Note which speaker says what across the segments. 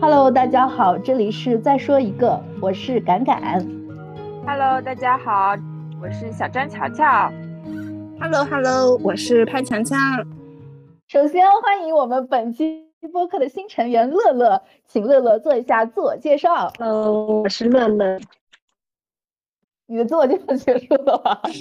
Speaker 1: Hello，大家好，这里是再说一个，我是敢敢。
Speaker 2: Hello，大家好，我是小张乔乔。
Speaker 3: Hello，Hello，我是潘强强。
Speaker 1: 首先欢迎我们本期播客的新成员乐乐，请乐乐做一下自我介绍。
Speaker 3: Hello，我是乐乐。
Speaker 1: 你的自我介绍结束了吧？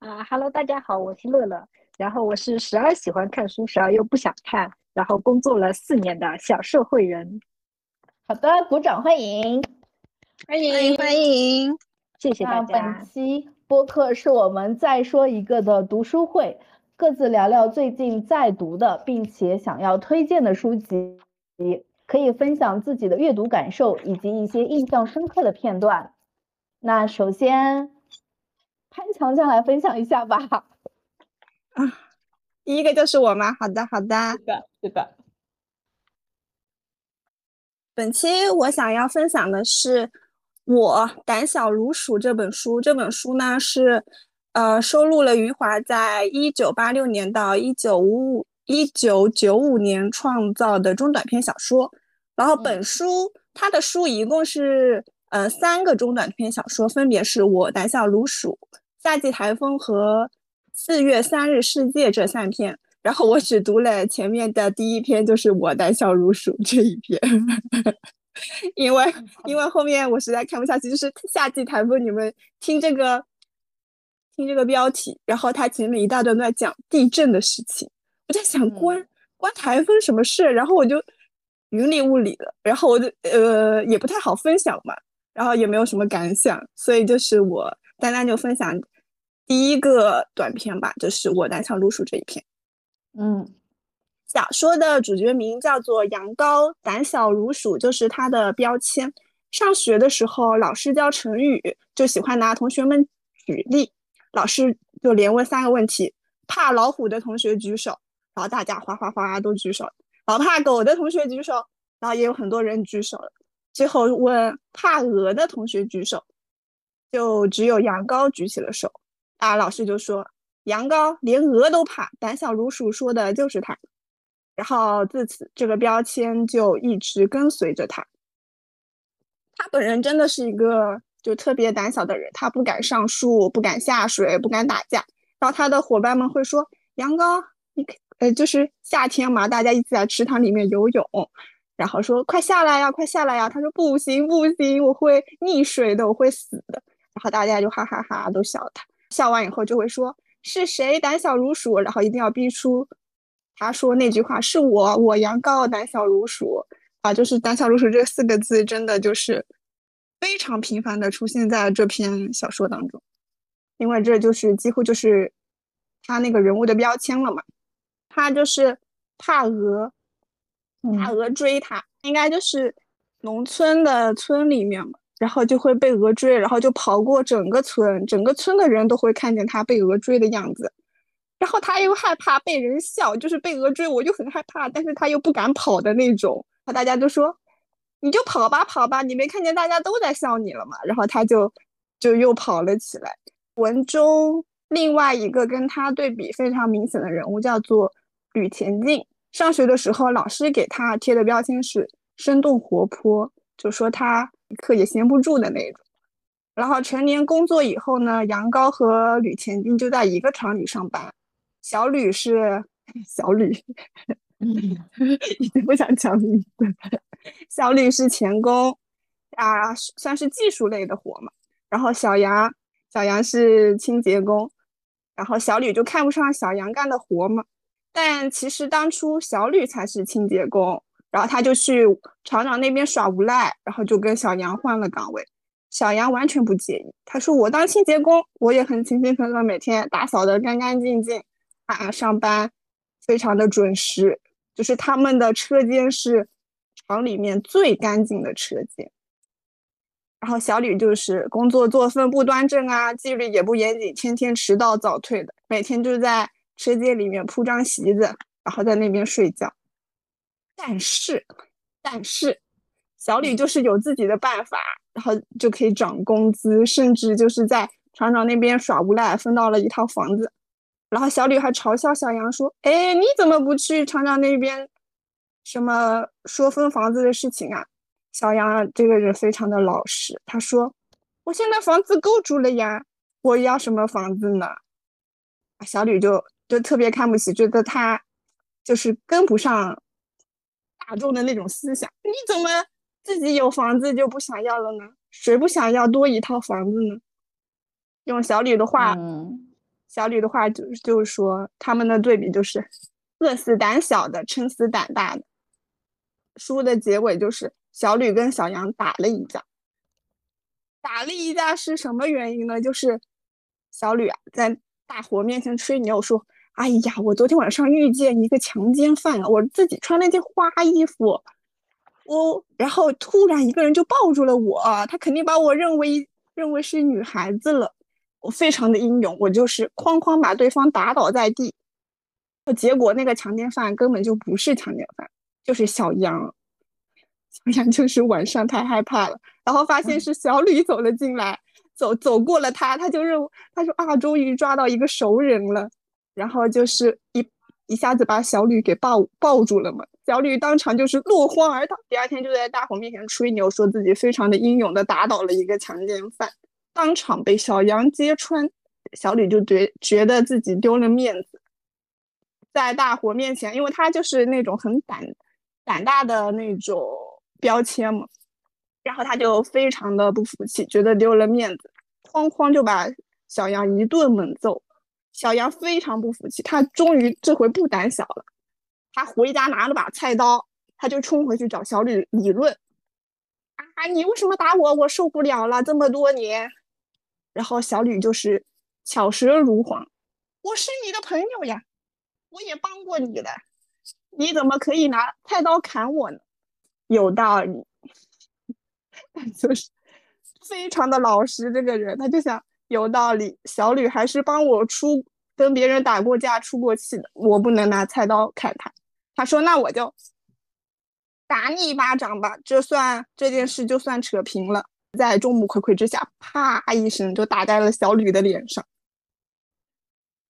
Speaker 3: 啊，Hello，大家好，我是乐乐。然后我是时而喜欢看书，时而又不想看。然后工作了四年的小社会人，
Speaker 1: 好的，鼓掌欢迎，
Speaker 3: 欢迎欢迎，谢谢大
Speaker 1: 家。本期播客是我们再说一个的读书会，各自聊聊最近在读的，并且想要推荐的书籍，可以分享自己的阅读感受以及一些印象深刻的片段。那首先，潘强强来分享一下吧。
Speaker 3: 啊。第一个就是我吗？好的，好的，
Speaker 1: 是的，是的。
Speaker 3: 本期我想要分享的是《我胆小如鼠》这本书。这本书呢是，呃，收录了余华在一九八六年到一九五五一九九五年创造的中短篇小说。然后本书它的书一共是呃三个中短篇小说，分别是我胆小如鼠、夏季台风和。四月三日世界这三篇，然后我只读了前面的第一篇，就是我胆小如鼠这一篇，因为因为后面我实在看不下去，就是夏季台风，你们听这个听这个标题，然后他前面一大段都在讲地震的事情，我在想关关台风什么事，然后我就云里雾里的，然后我就呃也不太好分享嘛，然后也没有什么感想，所以就是我单单就分享。第一个短片吧，就是我胆小如鼠这一篇。
Speaker 1: 嗯，
Speaker 3: 小说的主角名叫做杨高，胆小如鼠就是他的标签。上学的时候，老师教成语，就喜欢拿同学们举例。老师就连问三个问题：怕老虎的同学举手，然后大家哗哗哗都举手；然后怕狗的同学举手，然后也有很多人举手了。最后问怕鹅的同学举手，就只有羊羔举起了手。啊！老师就说羊羔连鹅都怕，胆小如鼠，说的就是他。然后自此这个标签就一直跟随着他。他本人真的是一个就特别胆小的人，他不敢上树，不敢下水，不敢打架。然后他的伙伴们会说：“羊羔，你呃，就是夏天嘛，大家一起在池塘里面游泳，然后说快下来呀，快下来呀。”他说：“不行不行，我会溺水的，我会死的。”然后大家就哈哈哈都笑他。笑完以后就会说是谁胆小如鼠，然后一定要逼出他说那句话是我，我杨高胆小如鼠。啊，就是胆小如鼠这四个字真的就是非常频繁的出现在这篇小说当中，因为这就是几乎就是他那个人物的标签了嘛，他就是怕鹅，怕鹅追他，应该就是农村的村里面嘛。然后就会被鹅追，然后就跑过整个村，整个村的人都会看见他被鹅追的样子。然后他又害怕被人笑，就是被鹅追，我就很害怕，但是他又不敢跑的那种。然后大家都说：“你就跑吧，跑吧，你没看见大家都在笑你了吗？”然后他就就又跑了起来。文中另外一个跟他对比非常明显的人物叫做吕前进。上学的时候，老师给他贴的标签是生动活泼，就说他。课也闲不住的那种，然后成年工作以后呢，杨高和吕前进就在一个厂里上班。小吕是 小吕，已经不想讲名字。小吕是钳工啊，算是技术类的活嘛。然后小杨，小杨是清洁工。然后小吕就看不上小杨干的活嘛，但其实当初小吕才是清洁工。然后他就去厂长那边耍无赖，然后就跟小杨换了岗位。小杨完全不介意，他说：“我当清洁工，我也很勤勤恳恳，每天打扫的干干净净，啊，上班非常的准时。就是他们的车间是厂里面最干净的车间。然后小吕就是工作作风不端正啊，纪律也不严谨，天天迟到早退的，每天就在车间里面铺张席子，然后在那边睡觉。”但是，但是，小李就是有自己的办法，然后就可以涨工资，甚至就是在厂长那边耍无赖，分到了一套房子。然后小李还嘲笑小杨说：“哎，你怎么不去厂长那边什么说分房子的事情啊？小杨这个人非常的老实，他说：“我现在房子够住了呀，我要什么房子呢？”小吕就就特别看不起，觉得他就是跟不上大众的那种思想。你怎么自己有房子就不想要了呢？谁不想要多一套房子呢？用小吕的话，小吕的话就就是说，他们的对比就是饿死胆小的，撑死胆大的。书的结尾就是小吕跟小杨打了一架，打了一架是什么原因呢？就是小吕啊在大伙面前吹牛说：“哎呀，我昨天晚上遇见一个强奸犯啊，我自己穿了件花衣服，我然后突然一个人就抱住了我，他肯定把我认为认为是女孩子了。我非常的英勇，我就是哐哐把对方打倒在地，结果那个强奸犯根本就不是强奸犯。”就是小杨，小杨就是晚上太害怕了，然后发现是小吕走了进来，走走过了他，他就认为他说啊，终于抓到一个熟人了，然后就是一一下子把小吕给抱抱住了嘛，小吕当场就是落荒而逃，第二天就在大伙面前吹牛，说自己非常的英勇的打倒了一个强奸犯，当场被小杨揭穿，小吕就觉觉得自己丢了面子，在大伙面前，因为他就是那种很胆。胆大的那种标签嘛，然后他就非常的不服气，觉得丢了面子，哐哐就把小杨一顿猛揍。小杨非常不服气，他终于这回不胆小了，他回家拿了把菜刀，他就冲回去找小吕理论。啊，你为什么打我？我受不了了，这么多年。然后小吕就是巧舌如簧，我是你的朋友呀，我也帮过你的。你怎么可以拿菜刀砍我呢？有道理，就是非常的老实。这个人他就想有道理。小吕还是帮我出跟别人打过架、出过气的，我不能拿菜刀砍他。他说：“那我就打你一巴掌吧，这算这件事就算扯平了。”在众目睽睽之下，啪一声就打在了小吕的脸上，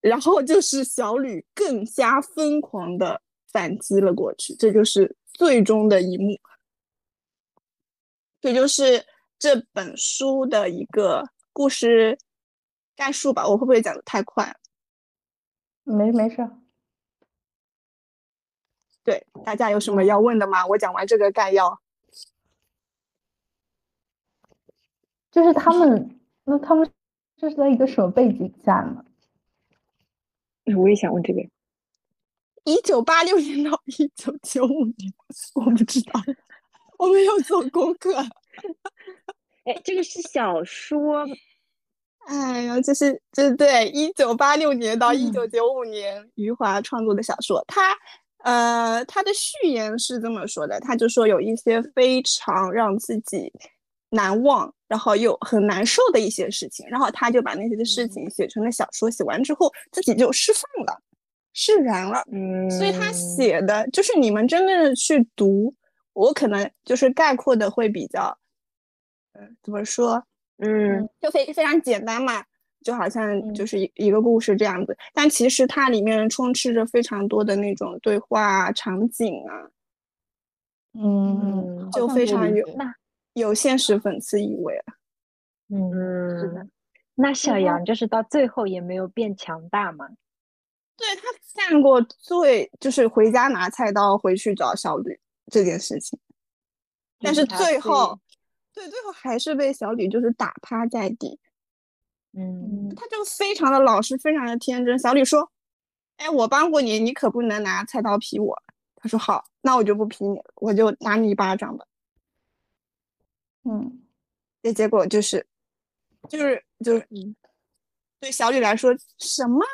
Speaker 3: 然后就是小吕更加疯狂的。反击了过去，这就是最终的一幕。这就是这本书的一个故事概述吧。我会不会讲的太快？
Speaker 1: 没没事。
Speaker 3: 对，大家有什么要问的吗？我讲完这个概要，
Speaker 1: 就是他们，那他们这是在一个什么背景下呢？
Speaker 2: 我也想问这个。
Speaker 3: 一九八六年到一九九五年，我不知道，我没有做功课。
Speaker 2: 哎，这个是小说。
Speaker 3: 哎呀，这是这对一九八六年到一九九五年余华创作的小说。他呃，他的序言是这么说的，他就说有一些非常让自己难忘，然后又很难受的一些事情，然后他就把那些的事情写成了小说。写完之后，自己就释放了。释然了，嗯，所以他写的就是你们真正的去读，我可能就是概括的会比较，嗯，怎么说，嗯，就非非常简单嘛，就好像就是一一个故事这样子，但其实它里面充斥着非常多的那种对话场景啊，
Speaker 1: 嗯，
Speaker 3: 就非常有有现实讽刺意味了，
Speaker 2: 嗯，是的，那小杨就是到最后也没有变强大吗？
Speaker 3: 对他干过最就是回家拿菜刀回去找小吕这件事情，但是最后，对最后还是被小吕就是打趴在地。
Speaker 2: 嗯，
Speaker 3: 他就非常的老实，非常的天真。小吕说：“哎，我帮过你，你可不能拿菜刀劈我。”他说：“好，那我就不劈你了，我就打你一巴掌吧。”
Speaker 1: 嗯，
Speaker 3: 这结果就是，就是就是，嗯，对小吕来说什么？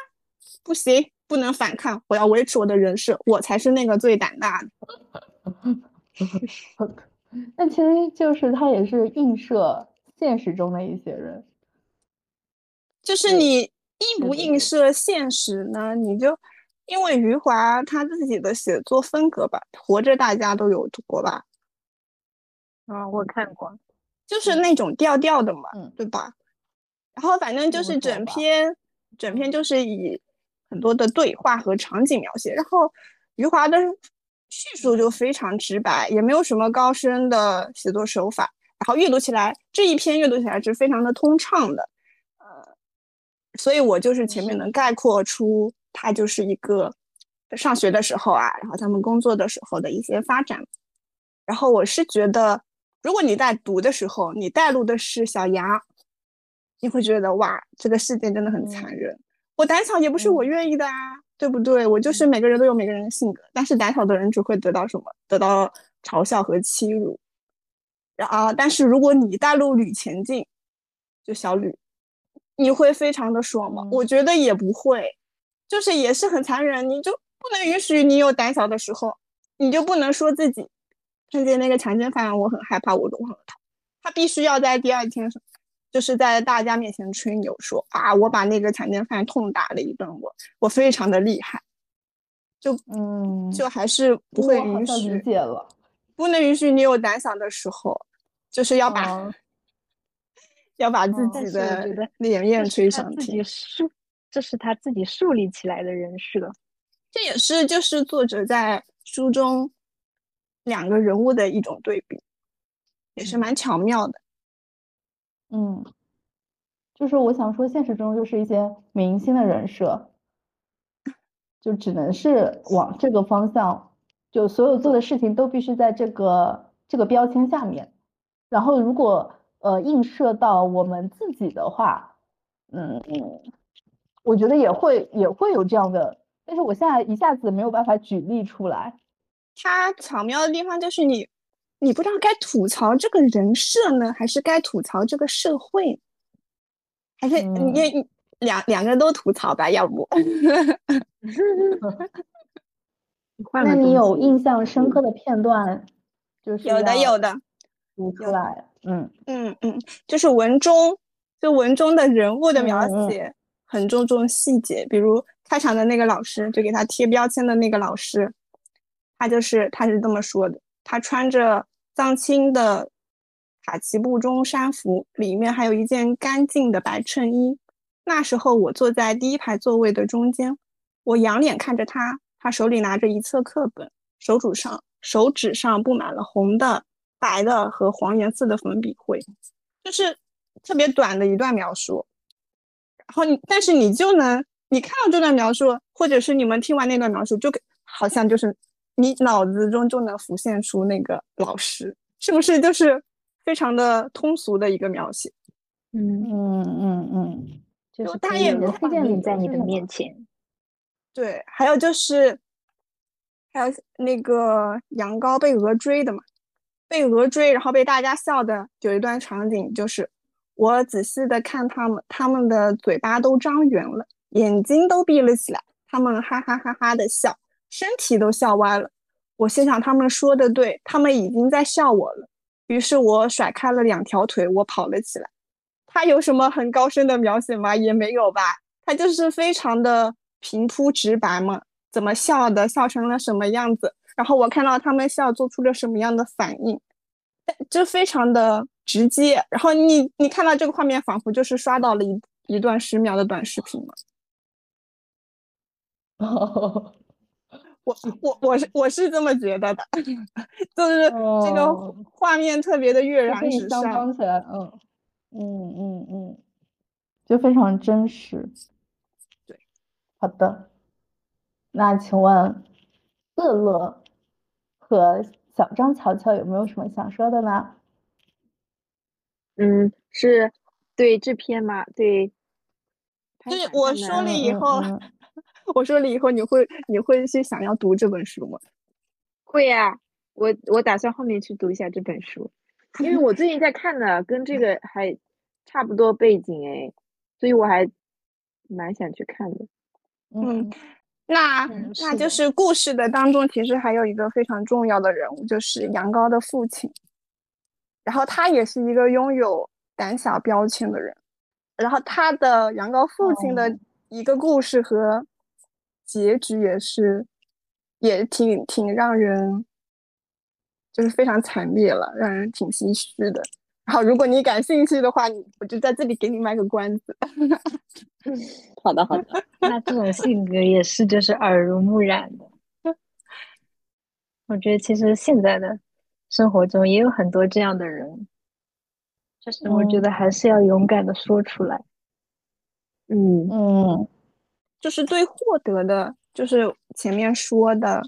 Speaker 3: 不行，不能反抗，我要维持我的人设，我才是那个最胆大的。
Speaker 1: 那其实就是他也是映射现实中的一些人，
Speaker 3: 就是你映不映射现实呢？你就因为余华他自己的写作风格吧，《活着》大家都有读过吧？
Speaker 2: 啊，我看过，
Speaker 3: 就是那种调调的嘛，对吧？然后反正就是整篇，整篇就是以。很多的对话和场景描写，然后余华的叙述就非常直白，也没有什么高深的写作手法，然后阅读起来这一篇阅读起来是非常的通畅的，呃，所以我就是前面能概括出他就是一个上学的时候啊，然后他们工作的时候的一些发展，然后我是觉得，如果你在读的时候，你带入的是小杨，你会觉得哇，这个世界真的很残忍，我胆小也不是我愿意的啊。对不对？我就是每个人都有每个人的性格，但是胆小的人只会得到什么？得到嘲笑和欺辱。然后，但是如果你带入吕前进，就小吕，你会非常的爽吗？我觉得也不会，就是也是很残忍。你就不能允许你有胆小的时候，你就不能说自己看见那个强奸犯，我很害怕，我融化了他。他必须要在第二天就是在大家面前吹牛说啊，我把那个强奸犯痛打了一顿，我我非常的厉害，就
Speaker 1: 嗯，
Speaker 3: 就还是不会允许，
Speaker 1: 理解了，
Speaker 3: 不能允许你有胆小的时候，就是要把要把自己的脸面吹上天，
Speaker 2: 树，这是他自己树立起来的人设，
Speaker 3: 这也是就是作者在书中两个人物的一种对比，也是蛮巧妙的。
Speaker 1: 嗯，就是我想说，现实中就是一些明星的人设，就只能是往这个方向，就所有做的事情都必须在这个这个标签下面。然后，如果呃映射到我们自己的话，嗯嗯，我觉得也会也会有这样的，但是我现在一下子没有办法举例出来。
Speaker 3: 它巧妙的地方就是你。你不知道该吐槽这个人设呢，还是该吐槽这个社会，还是你两两个都吐槽吧？要不？
Speaker 1: 那你有印象深刻的片段？就是
Speaker 3: 有的，有的，
Speaker 1: 读出来。嗯
Speaker 3: 嗯嗯，就是文中，就文中的人物的描写很注重细节，比如开场的那个老师，就给他贴标签的那个老师，他就是他是这么说的，他穿着。藏青的卡其布中山服，里面还有一件干净的白衬衣。那时候我坐在第一排座位的中间，我仰脸看着他，他手里拿着一册课本，手指上手指上布满了红的、白的和黄颜色的粉笔灰，就是特别短的一段描述。然后你，但是你就能，你看到这段描述，或者是你们听完那段描述，就好像就是。你脑子中就能浮现出那个老师，是不是就是非常的通俗的一个描写？
Speaker 1: 嗯嗯嗯嗯，
Speaker 2: 就是他也画面在你的面前。
Speaker 3: 对，还有就是，还有那个羊羔被鹅追的嘛，被鹅追，然后被大家笑的，有一段场景就是我仔细的看他们，他们的嘴巴都张圆了，眼睛都闭了起来，他们哈哈哈哈的笑。身体都笑歪了，我心想他们说的对，他们已经在笑我了。于是我甩开了两条腿，我跑了起来。他有什么很高深的描写吗？也没有吧，他就是非常的平铺直白嘛。怎么笑的，笑成了什么样子，然后我看到他们笑，做出了什么样的反应，就非常的直接。然后你你看到这个画面，仿佛就是刷到了一一段十秒的短视频嘛。
Speaker 1: 哦。
Speaker 3: 我我我是我是这么觉得的，就是这个画面特别的跃然纸上，
Speaker 1: 起来，嗯嗯嗯嗯，就非常真实。
Speaker 3: 对，
Speaker 1: 好的，那请问乐乐和小张乔乔有没有什么想说的呢？
Speaker 2: 嗯，是对这篇吗？对，
Speaker 3: 对我说了以后。我说了以后，你会你会去想要读这本书吗？
Speaker 2: 会呀，我我打算后面去读一下这本书，因为我最近在看的，跟这个还差不多背景哎，所以我还蛮想去看的。
Speaker 3: 嗯，那那就是故事的当中，其实还有一个非常重要的人物，就是杨高的父亲，然后他也是一个拥有胆小标签的人，然后他的杨高父亲的一个故事和。结局也是，也挺挺让人，就是非常惨烈了，让人挺唏嘘的。然后，如果你感兴趣的话，你我就在这里给你卖个关子。
Speaker 2: 好的，好的。那这种性格也是，就是耳濡目染的。
Speaker 4: 我觉得其实现在的生活中也有很多这样的人，就是我觉得还是要勇敢的说出来。
Speaker 2: 嗯
Speaker 1: 嗯
Speaker 3: 就是对获得的，就是前面说的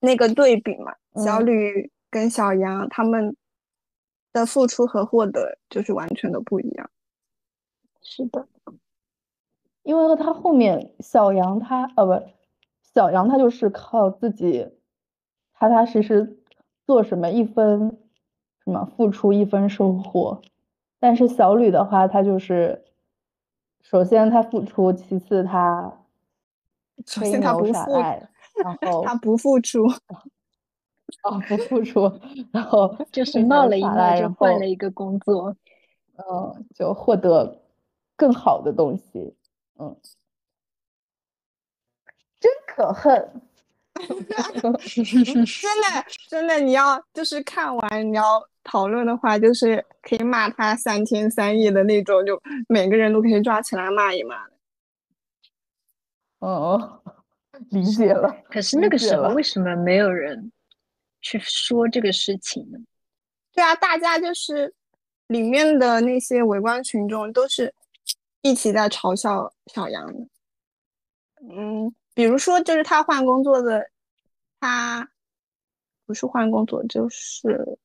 Speaker 3: 那个对比嘛，小
Speaker 1: 嗯
Speaker 3: 吕跟小杨他们的付出和获得就是完全的不一样。
Speaker 4: 是的，
Speaker 1: 因为他后面小杨他呃不，小杨他就是靠自己踏踏实实做什么一分什么付出一分收获，但是小吕的话，他就是首先他付出，其次他吹
Speaker 3: 首先他
Speaker 1: 牛
Speaker 3: 不付，
Speaker 1: 然 后
Speaker 3: 他不付出，
Speaker 1: 哦不付出，然后
Speaker 4: 就是闹了一闹
Speaker 1: 撒赖，然
Speaker 4: 就换了一个工作。
Speaker 1: 嗯就获得更好的东西，嗯，真可恨。
Speaker 3: 真的真的，你要就是看完你要讨论的话，就是可以骂他三天三夜的那种，就每个人都可以抓起来骂一骂的。
Speaker 1: 嗯，理解了。
Speaker 4: 可是那个时候为什么没有人去说这个事情呢？
Speaker 3: 对啊，大家就是里面的那些围观群众都是一起在嘲笑小杨的。嗯，比如说就是他换工作的，他不是换工作，就是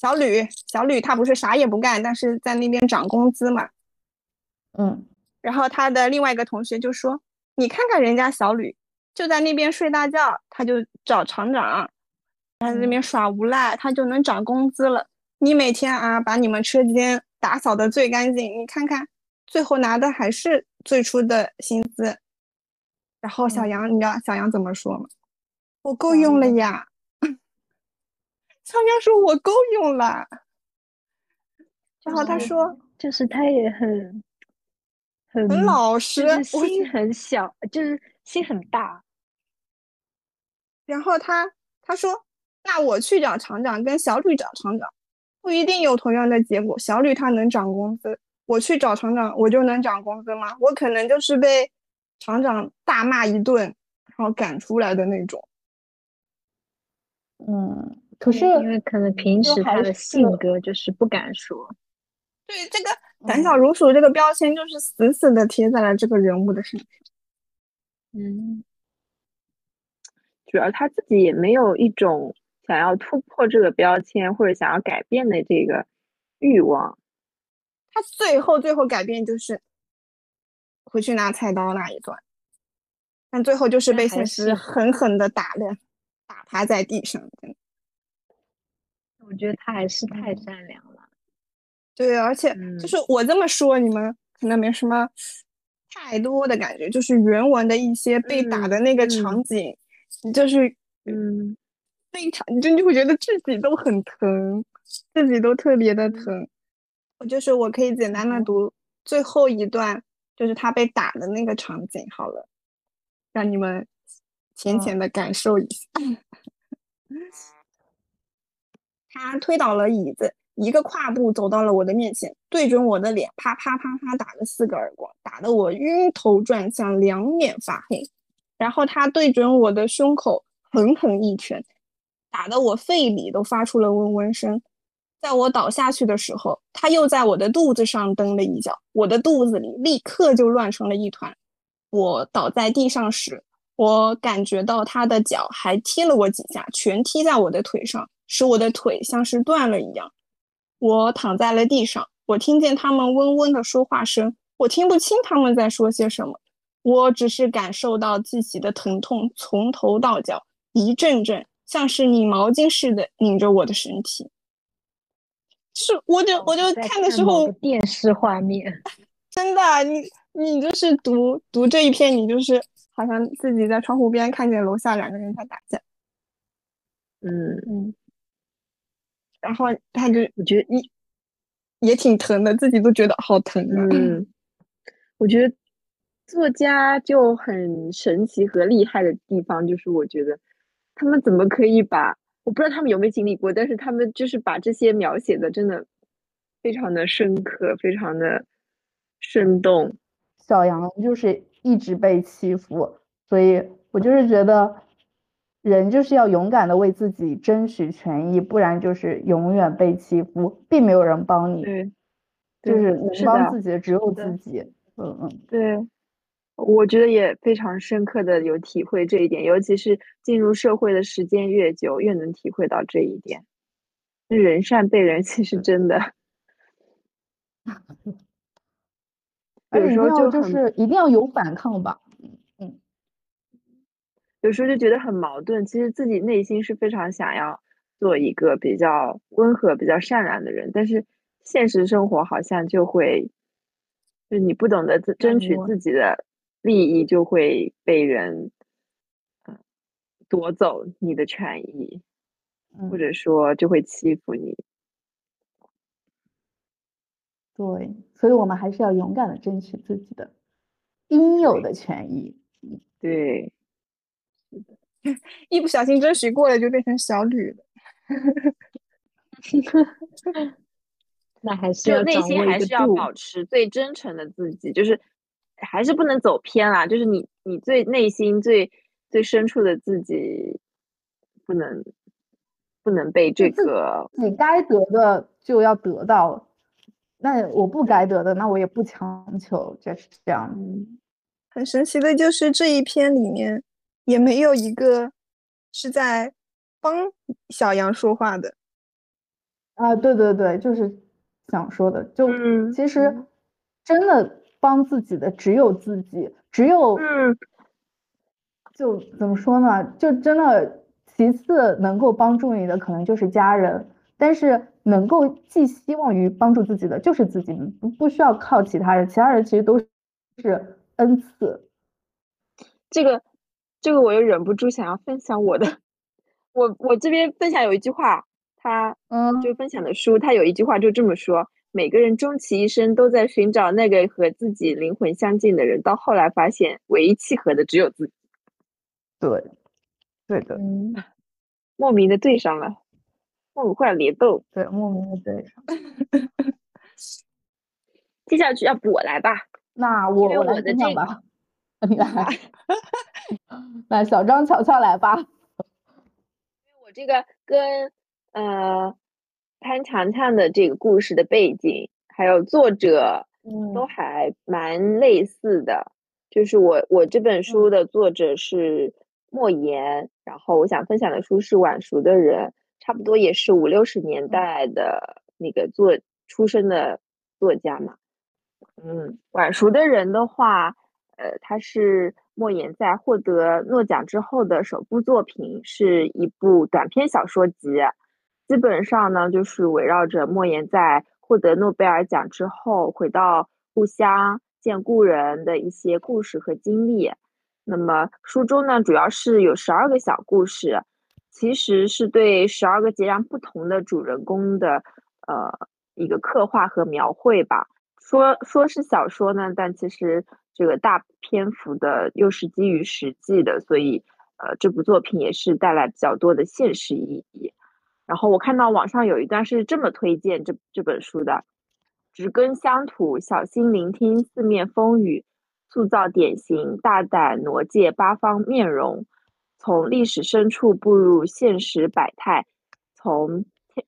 Speaker 3: 小吕，小吕他不是啥也不干，但是在那边涨工资嘛。
Speaker 1: 嗯
Speaker 3: 然后他的另外一个同学就说：“你看看人家小吕，就在那边睡大觉，他就找厂长，他在那边耍无赖，他就能涨工资了。你每天啊把你们车间打扫的最干净，你看看，最后拿的还是最初的薪资。”然后小杨，你知道小杨怎么说吗？我够用了呀。小杨说：“我够用了。”然后他
Speaker 4: 就是
Speaker 3: 说
Speaker 4: 就是他也很很
Speaker 3: 很老实，
Speaker 4: 就是心很小，就是心很大。
Speaker 3: 然后他他说：“那我去找厂长，跟小吕找厂长，不一定有同样的结果。小吕他能涨工资，我去找厂长，我就能涨工资吗？我可能就是被厂长大骂一顿，然后赶出来的那种。
Speaker 1: 嗯，可是
Speaker 4: 因为可能平时他的性格就是不敢说。
Speaker 3: 对这个胆小如鼠这个标签，就是死死的贴在了这个人物的身上。
Speaker 4: 嗯，
Speaker 2: 主要他自己也没有一种想要突破这个标签或者想要改变的这个欲望。
Speaker 3: 他最后最后改变就是回去拿菜刀那一段，但最后就是被现实狠狠的打的打趴在地上。真的
Speaker 4: 我觉得他还是太善良了。
Speaker 3: 对，而且
Speaker 2: 嗯。
Speaker 3: 就是我这么说，你们可能没什么太多的感觉，就是原文的一些被打的那个场
Speaker 2: 嗯。
Speaker 3: 景，就是
Speaker 2: 嗯。
Speaker 3: 非常，你就你会觉得自己都很疼，自己都特别的疼。我就是我可以简单的
Speaker 1: 嗯。
Speaker 3: 读最后一段，就是他被打的那个场景好了，让你们浅
Speaker 1: 嗯。
Speaker 3: 浅的感受一下。他推倒了椅子，一个跨步走到了我的面前，对准我的脸，啪啪啪啪打了四个耳光，打得我晕头转向，两眼发黑。然后他对准我的胸口狠狠一拳，打得我肺里都发出了嗡嗡声。在我倒下去的时候，他又在我的肚子上蹬了一脚，我的肚子里立刻就乱成了一团。我倒在地上时，我感觉到他的脚还踢了我几下，全踢在我的腿上，使我的腿像是断了一样。我躺在了地上，我听见他们嗡嗡的说话声，我听不清他们在说些什么，我只是感受到自己的疼痛从头到脚一阵阵，像是拧毛巾似的拧着我的身体。就是我就我就看的时候，
Speaker 4: 电视画面，
Speaker 3: 真的，你你就是读读这一篇，你就是好像自己在窗户边看见楼下两个人在打架，
Speaker 2: 嗯，
Speaker 3: 嗯，然后他就
Speaker 2: 我觉得
Speaker 3: 一也挺疼的，自己都觉得好疼啊。
Speaker 2: 嗯，我觉得作家就很神奇和厉害的地方，就是我觉得他们怎么可以把我不知道他们有没有经历过，但是他们就是把这些描写的真的非常的深刻，非常的生动。
Speaker 1: 小杨就是一直被欺负，所以我就是觉得人就是要勇敢的为自己争取权益，不然就是永远被欺负，并没有人帮你。
Speaker 2: 对，
Speaker 1: 就是能帮自己的只有自己。嗯嗯，
Speaker 2: 对，我觉得也非常深刻的有体会这一点，尤其是进入社会的时间越久，越能体会到这一点。人善被人欺是真的，有时候
Speaker 1: 而且一定要就是一定要有反抗吧。
Speaker 2: 有时候就觉得很矛盾。其实自己内心是非常想要做一个比较温和、比较善良的人，但是现实生活好像就会，就是你不懂得自争取自己的利益，就会被人嗯夺走你的权益，或
Speaker 1: 嗯，
Speaker 2: 者说就会欺负你。
Speaker 1: 对，所以我们还是要勇敢的争取自己的应有的权益。
Speaker 2: 对，
Speaker 3: 一不小心争取过了，就变成小吕了。
Speaker 4: 那还是
Speaker 2: 就内
Speaker 4: 要掌握一
Speaker 2: 心还是要。保持最真诚的自己，就是还是不能走偏啦。就是你你最内心最最深处的自己，不能不能被这个
Speaker 1: 你该得的就要得到，那我不该得的，那我也不强求，就是这样。
Speaker 2: 嗯
Speaker 3: 很神奇的就是这一篇里面也没有一个是在帮小杨说话的。
Speaker 1: 啊，对对对，就是想说的，就
Speaker 2: 嗯
Speaker 1: 其实真的帮自己的只有自己，只有
Speaker 2: 嗯
Speaker 1: 就怎么说呢？就真的其次能够帮助你的可能就是家人，但是能够寄希望于帮助自己的就是自己，不不需要靠其他人，其他人其实都是恩赐。
Speaker 2: 这个这个我又忍不住想要分享我的，我我这边分享有一句话，他
Speaker 1: 嗯，
Speaker 2: 就分享的书，他有一句话就这么说：每个人终其一生都在寻找那个和自己灵魂相近的人，到后来发现唯一契合的只有自己，
Speaker 1: 对，对的，
Speaker 4: 嗯，
Speaker 2: 莫名的对上了，梦幻联动。
Speaker 1: 对，莫名的对上。
Speaker 2: 接下去要不我来吧，
Speaker 1: 那我
Speaker 2: 为
Speaker 1: 我
Speaker 2: 的这
Speaker 1: 分享吧，你来，那小张乔乔来吧。
Speaker 2: 我这个跟呃潘长强的这个故事的背景，还有作者都
Speaker 1: 嗯
Speaker 2: 还蛮类似的。就是我我这本书的作者是莫言，然后我想分享的书是晚熟的人，差不多也是五六十年代的那个作出生的作家嘛。嗯，晚熟的人的话，呃，他是莫言在获得诺奖之后的首部作品，是一部短篇小说集。基本上呢，就是围绕着莫言在获得诺贝尔奖之后回到故乡见故人的一些故事和经历。那么书中呢，主要是有十二个小故事，其实是对十二个截然不同的主人公的呃一个刻画和描绘吧。说说是小说呢，但其实这个大篇幅的又是基于实际的，所以呃这部作品也是带来比较多的现实意义。然后我看到网上有一段是这么推荐这这本书的：植根乡土，小心聆听四面风雨，塑造典型，大胆挪借八方面容，从历史深处步入现实百态，从天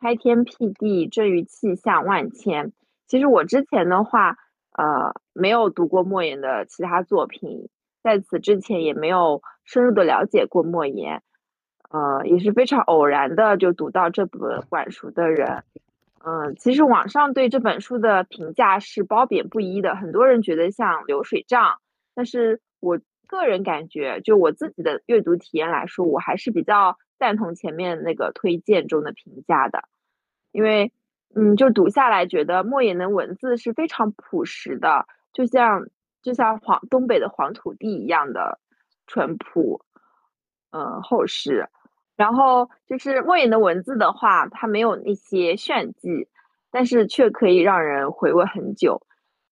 Speaker 2: 开天辟地，臻于气象万千。其实我之前的话，呃，没有读过莫言的其他作品，在此之前也没有深入的了解过莫言，呃，也是非常偶然的就读到这本《晚熟的人》。嗯，其实网上对这本书的评价是褒贬不一的，很多人觉得像流水账，但是我个人感觉，就我自己的阅读体验来说，我还是比较赞同前面那个推荐中的评价的，因为。嗯，就读下来，觉得莫言的文字是非常朴实的，就像就像黄东北的黄土地一样的淳朴，嗯，厚实。然后就是莫言的文字的话，它没有那些炫技，但是却可以让人回味很久。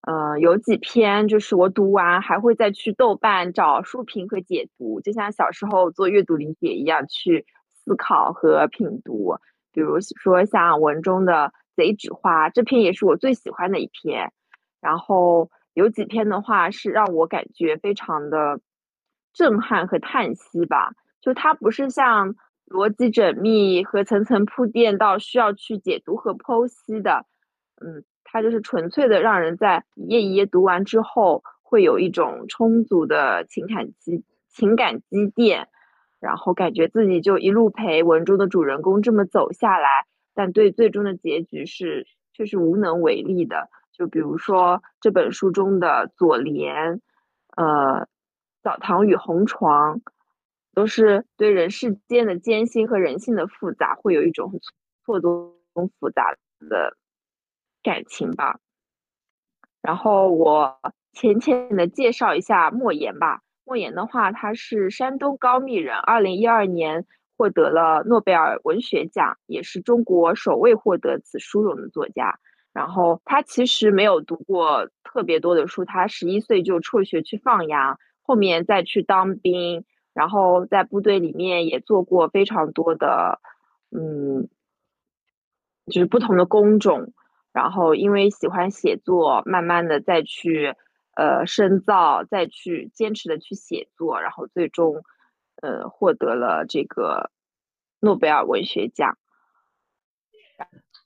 Speaker 2: 呃，有几篇就是我读完还会再去豆瓣找书评和解读，就像小时候做阅读理解一样去思考和品读。比如说像文中的。贼纸花这篇也是我最喜欢的一篇，然后有几篇的话是让我感觉非常的震撼和叹息吧。就它不是像逻辑缜密和层层铺垫到需要去解读和剖析的，嗯，它就是纯粹的让人在一页一页读完之后，会有一种充足的情感积情感积淀，然后感觉自己就一路陪文中的主人公这么走下来，但对最终的结局是却是无能为力的。就比如说这本书中的左联，呃，澡堂与红床。都是对人世间的艰辛和人性的复杂，会有一种错综复杂的感情吧。然后我浅浅的介绍一下莫言吧。莫言的话，他是山东高密人，二零一二年获得了诺贝尔文学奖，也是中国首位获得此殊荣的作家。然后他其实没有读过特别多的书，他十一岁就辍学去放羊，后面再去当兵。然后在部队里面也做过非常多的，嗯，就是不同的工种。然后因为喜欢写作，慢慢的再去呃深造，再去坚持的去写作，然后最终呃获得了这个诺贝尔文学奖。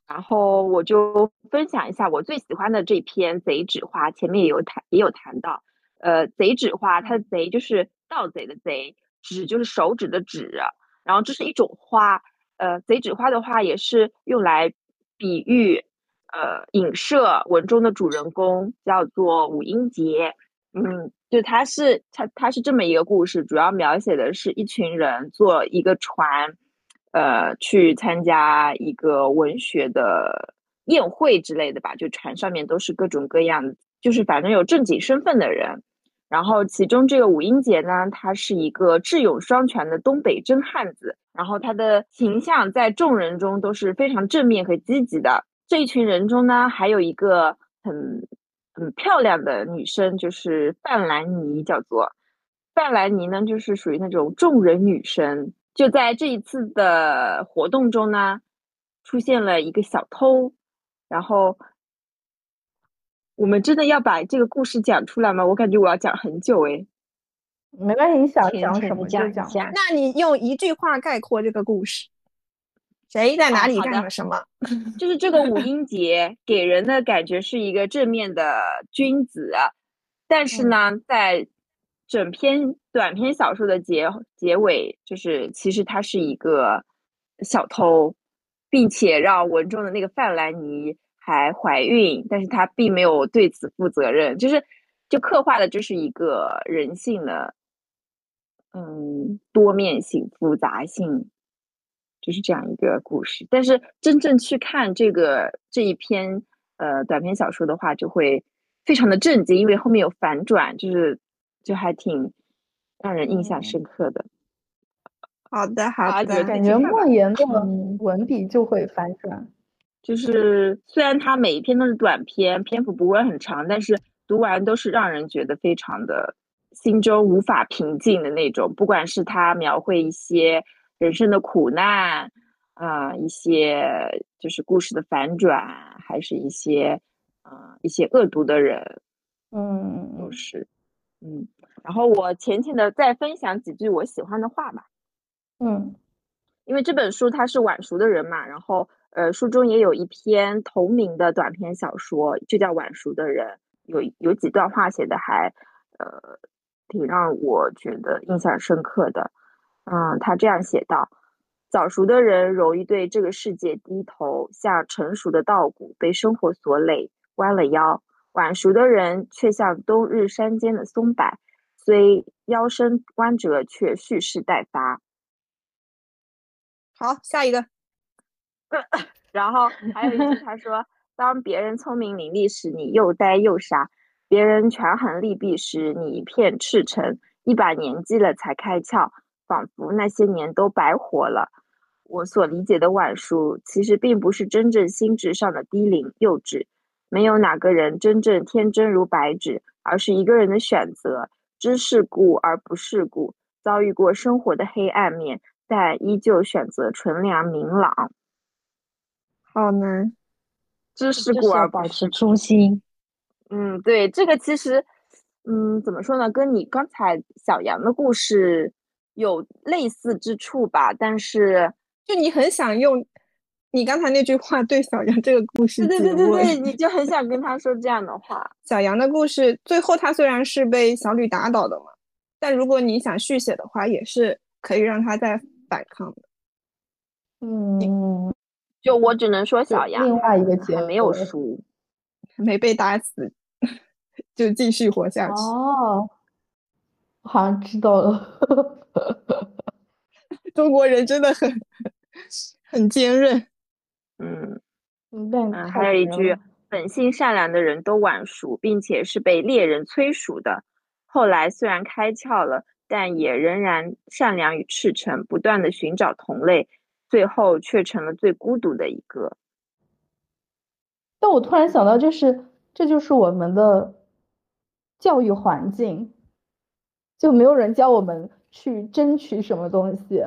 Speaker 2: 然后我就分享一下我最喜欢的这篇《贼纸花》，前面也有谈也有谈到，呃，贼纸花，它的贼就是。盗贼的贼，纸就是手指的指，然后这是一种花，呃，贼纸花的话也是用来比喻，呃，影射文中的主人公叫做武英杰，嗯，就他是他他是这么一个故事，主要描写的是一群人坐一个船，呃，去参加一个文学的宴会之类的吧，就船上面都是各种各样，就是反正有正经身份的人。然后，其中这个武英杰呢，他是一个智勇双全的东北真汉子。然后他的形象在众人中都是非常正面和积极的。这一群人中呢，还有一个很很漂亮的女生，就是范兰妮，叫做范兰妮呢，就是属于那种众人女神。就在这一次的活动中呢，出现了一个小偷，然后。我们真的要把这个故事讲出来吗？我感觉我要讲很久哎。
Speaker 1: 没关系，你想讲什么就讲。
Speaker 3: 那你用一句话概括这个故事：谁在哪里干了什么？
Speaker 2: 就是这个五音节给人的感觉是一个正面的君子，但是呢，在整篇短篇小说的结结尾，就是其实他是一个小偷，并且让文中的那个范兰妮。还怀孕，但是他并没有对此负责任，就是就刻画的就是一个人性的，嗯，多面性、复杂性，就是这样一个故事。但是真正去看这个这一篇呃短篇小说的话，就会非常的震惊，因为后面有反转，就是就还挺让人印象深刻的。
Speaker 3: 好的，好的，
Speaker 1: 感觉莫言的文笔就会反转。
Speaker 2: 就是虽然他每一篇都是短篇，篇幅不会很长，但是读完都是让人觉得非常的心中无法平静的那种。不管是他描绘一些人生的苦难，啊，一些就是故事的反转，还是一些啊一些恶毒的人，
Speaker 1: 嗯，
Speaker 2: 都是，嗯。然后我浅浅的再分享几句我喜欢的话吧，
Speaker 1: 嗯，
Speaker 2: 因为这本书他是晚熟的人嘛，然后。呃，书中也有一篇同名的短篇小说，就叫《晚熟的人》，有有几段话写的还，呃，挺让我觉得印象深刻的。嗯，他这样写道：早熟的人容易对这个世界低头，像成熟的稻谷被生活所累，弯了腰；晚熟的人却像冬日山间的松柏，虽腰身弯折，却蓄势待发。
Speaker 3: 好，下一个。
Speaker 2: 然后还有一句，他说：“当别人聪明伶俐时，你又呆又傻；别人权衡利弊时，你一片赤诚。一把年纪了才开窍，仿佛那些年都白活了。”我所理解的晚熟，其实并不是真正心智上的低龄幼稚。没有哪个人真正天真如白纸，而是一个人的选择：知世故而不世故，遭遇过生活的黑暗面，但依旧选择纯良明朗。
Speaker 3: 好难，
Speaker 2: 知世故而
Speaker 4: 保持初心。
Speaker 2: 嗯，对，这个其实，嗯，怎么说呢？跟你刚才小杨的故事有类似之处吧，但是
Speaker 3: 就你很想用你刚才那句话对小杨这个故事
Speaker 2: 对对对对对，你就很想跟他说这样的话。
Speaker 3: 小杨的故事最后他虽然是被小吕打倒的嘛，但如果你想续写的话，也是可以让他再反抗的。
Speaker 1: 嗯，
Speaker 2: 就我只能说小杨
Speaker 1: 另外一个结
Speaker 2: 没有输，
Speaker 3: 没被打死，就继续活下去。
Speaker 1: 哦，好像知道了。
Speaker 3: 中国人真的很很坚韧。
Speaker 2: 嗯
Speaker 1: 嗯，
Speaker 2: 还有一句，本性善良的人都晚熟，并且是被猎人催熟的。后来虽然开窍了，但也仍然善良与赤诚，不断的寻找同类。最后却成了最孤独的一个。
Speaker 1: 但我突然想到，就是这就是我们的教育环境，就没有人教我们去争取什么东西。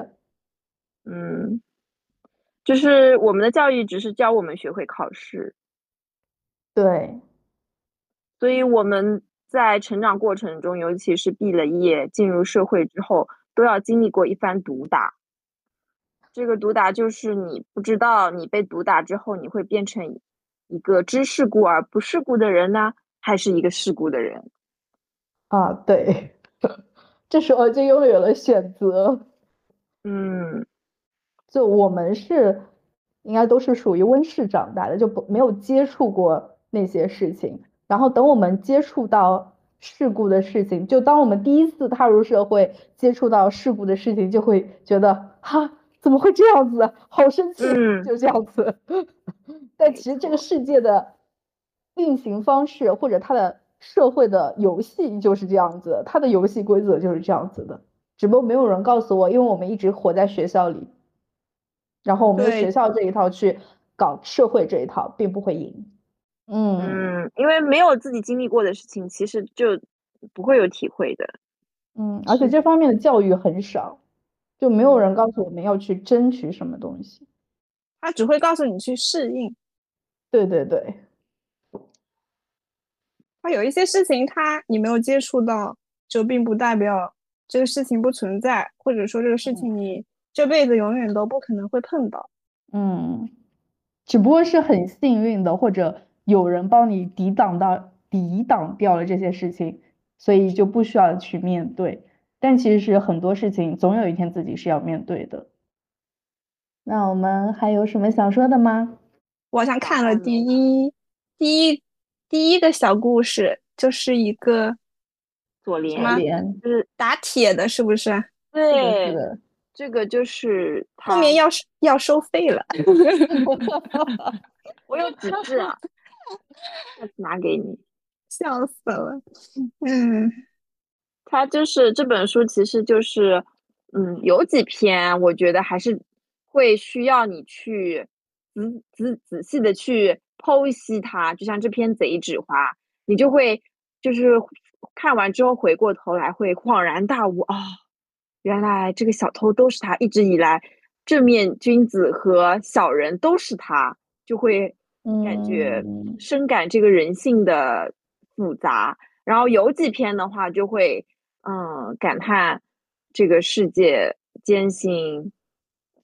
Speaker 2: 嗯，就是我们的教育只是教我们学会考试。
Speaker 1: 对，
Speaker 2: 所以我们在成长过程中，尤其是毕了业进入社会之后，都要经历过一番毒打。这个毒打就是你不知道，你被毒打之后，你会变成一个知世故而不世故的人呢，还是一个世故的人？
Speaker 1: 啊，对，这时候就拥有了选择。
Speaker 2: 嗯，
Speaker 1: 就我们是应该都是属于温室长大的，就不没有接触过那些事情。然后等我们接触到事故的事情，就当我们第一次踏入社会，接触到事故的事情，就会觉得哈。怎么会这样子？好生气，就这样子。但其实这个世界的运行方式，或者它的社会的游戏就是这样子，它的游戏规则就是这样子的。只不过没有人告诉我，因为我们一直活在学校里，然后我们学校这一套去搞社会这一套，并不会赢。
Speaker 2: 嗯嗯，因为没有自己经历过的事情，其实就不会有体会的。
Speaker 1: 嗯，而且这方面的教育很少。就没有人告诉我们要去争取什么东西，
Speaker 3: 他只会告诉你去适应。
Speaker 1: 对对对，
Speaker 3: 他有一些事情，他你没有接触到，就并不代表这个事情不存在，或者说这个事情你这辈子永远都不可能会碰到。
Speaker 1: 嗯，只不过是很幸运的，或者有人帮你抵挡到抵挡掉了这些事情，所以就不需要去面对。但其实是很多事情，总有一天自己是要面对的。那我们还有什么想说的吗？
Speaker 3: 我好像看了第一第一第一个小故事，就是一个
Speaker 2: 左联，
Speaker 3: 就是打铁的，是不是？
Speaker 2: 对，这个就是
Speaker 3: 后面要要收费了。
Speaker 2: 我有纸质啊，下次拿给你。
Speaker 3: 笑死了，嗯。
Speaker 2: 他就是这本书，其实就是，嗯，有几篇我觉得还是会需要你去仔仔仔细的去剖析它。就像这篇《贼纸花》，你就会就是看完之后回过头来会恍然大悟啊，原来这个小偷都是他，一直以来正面君子和小人都是他，就会感觉深感这个人性的复杂。然后有几篇的话就会。嗯，感叹这个世界艰辛，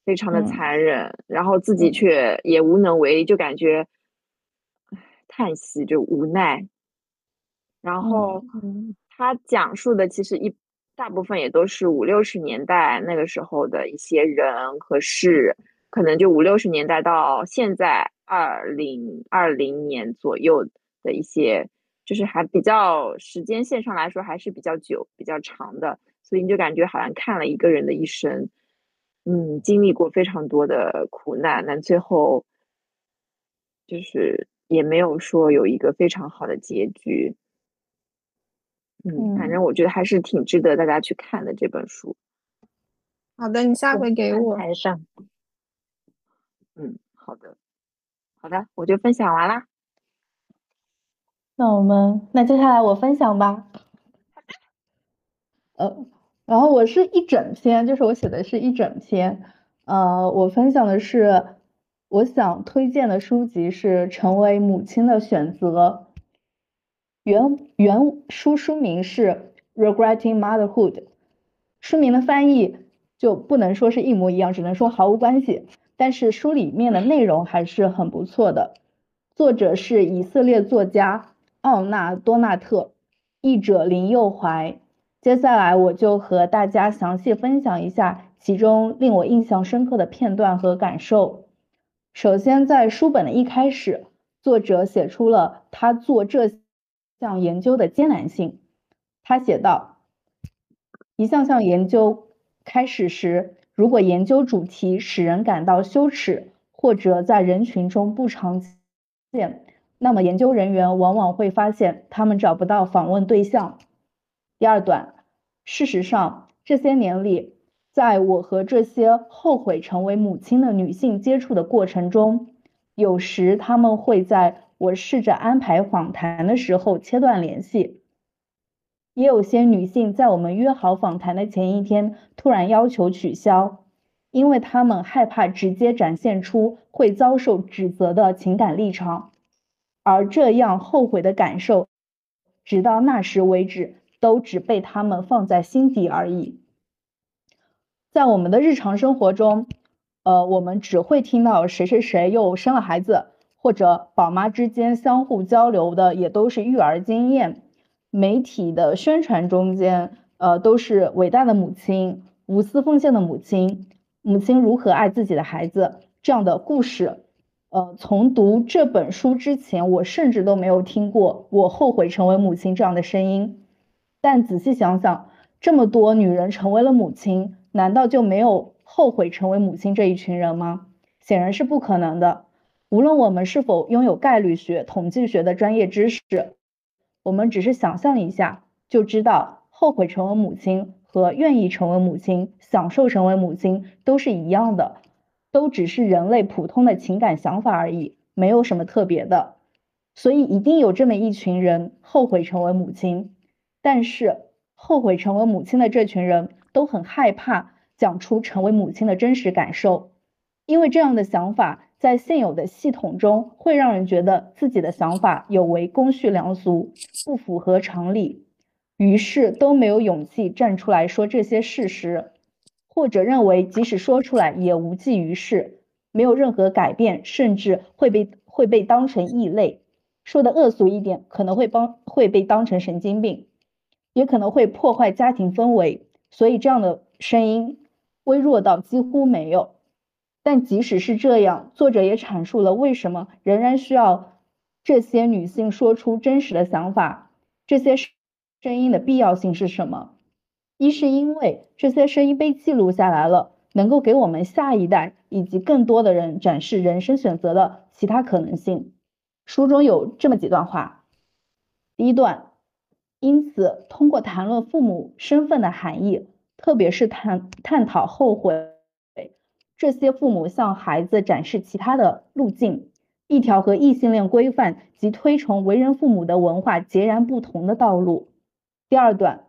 Speaker 2: 非常的残忍，然后自己却也无能为力，就感觉叹息，就无奈。然后他讲述的其实一大部分也都是五六十年代那个时候的一些人和事，可能就五六十年代到现在二零二零年左右的一些。就是还比较时间线上来说还是比较久、比较长的，所以你就感觉好像看了一个人的一生，嗯，经历过非常多的苦难，但最后就是也没有说有一个非常好的结局。嗯，反正我觉得还是挺值得大家去看的这本书。
Speaker 3: 好的，你下回给我
Speaker 4: 台上。
Speaker 2: 嗯，好的，好的，我就分享完啦。
Speaker 1: 那我们那接下来我分享吧。呃，然后我是一整篇，就是我写的是一整篇。呃，我分享的是我想推荐的书籍是《成为母亲的选择》。原原书书名是《Regretting Motherhood》，书名的翻译就不能说是一模一样，只能说毫无关系。但是书里面的内容还是很不错的。作者是以色列作家奥纳多纳特，译者林佑怀。接下来我就和大家详细分享一下其中令我印象深刻的片段和感受。首先，在书本的一开始，作者写出了他做这项研究的艰难性。他写道：一项项研究开始时，如果研究主题使人感到羞耻，或者在人群中不常见，那么研究人员往往会发现他们找不到访问对象。第二段。事实上，这些年里，在我和这些后悔成为母亲的女性接触的过程中，有时他们会在我试着安排访谈的时候切断联系；也有些女性在我们约好访谈的前一天突然要求取消，因为她们害怕直接展现出会遭受指责的情感立场，而这样后悔的感受，直到那时为止。都只被他们放在心底而已。在我们的日常生活中，呃，我们只会听到谁谁谁又生了孩子，或者宝妈之间相互交流的也都是育儿经验。媒体的宣传中间，呃，都是伟大的母亲、无私奉献的母亲、母亲如何爱自己的孩子这样的故事。呃，从读这本书之前，我甚至都没有听过“我后悔成为母亲”这样的声音。但仔细想想，这么多女人成为了母亲，难道就没有后悔成为母亲这一群人吗？显然是不可能的。无论我们是否拥有概率学、统计学的专业知识，我们只是想象一下，就知道后悔成为母亲和愿意成为母亲、享受成为母亲都是一样的，都只是人类普通的情感想法而已，没有什么特别的。所以一定有这么一群人后悔成为母亲。但是后悔成为母亲的这群人都很害怕讲出成为母亲的真实感受，因为这样的想法在现有的系统中会让人觉得自己的想法有违公序良俗，不符合常理，于是都没有勇气站出来说这些事实，或者认为即使说出来也无济于事，没有任何改变，甚至会被会被当成异类，说的恶俗一点，可能会帮会被当成神经病。也可能会破坏家庭氛围，所以这样的声音微弱到几乎没有。但即使是这样，作者也阐述了为什么仍然需要这些女性说出真实的想法，这些声音的必要性是什么？一是因为这些声音被记录下来了，能够给我们下一代以及更多的人展示人生选择的其他可能性。书中有这么几段话，第一段。因此，通过谈论父母身份的含义，特别是探探讨后悔，这些父母向孩子展示其他的路径，一条和异性恋规范及推崇为人父母的文化截然不同的道路。第二段，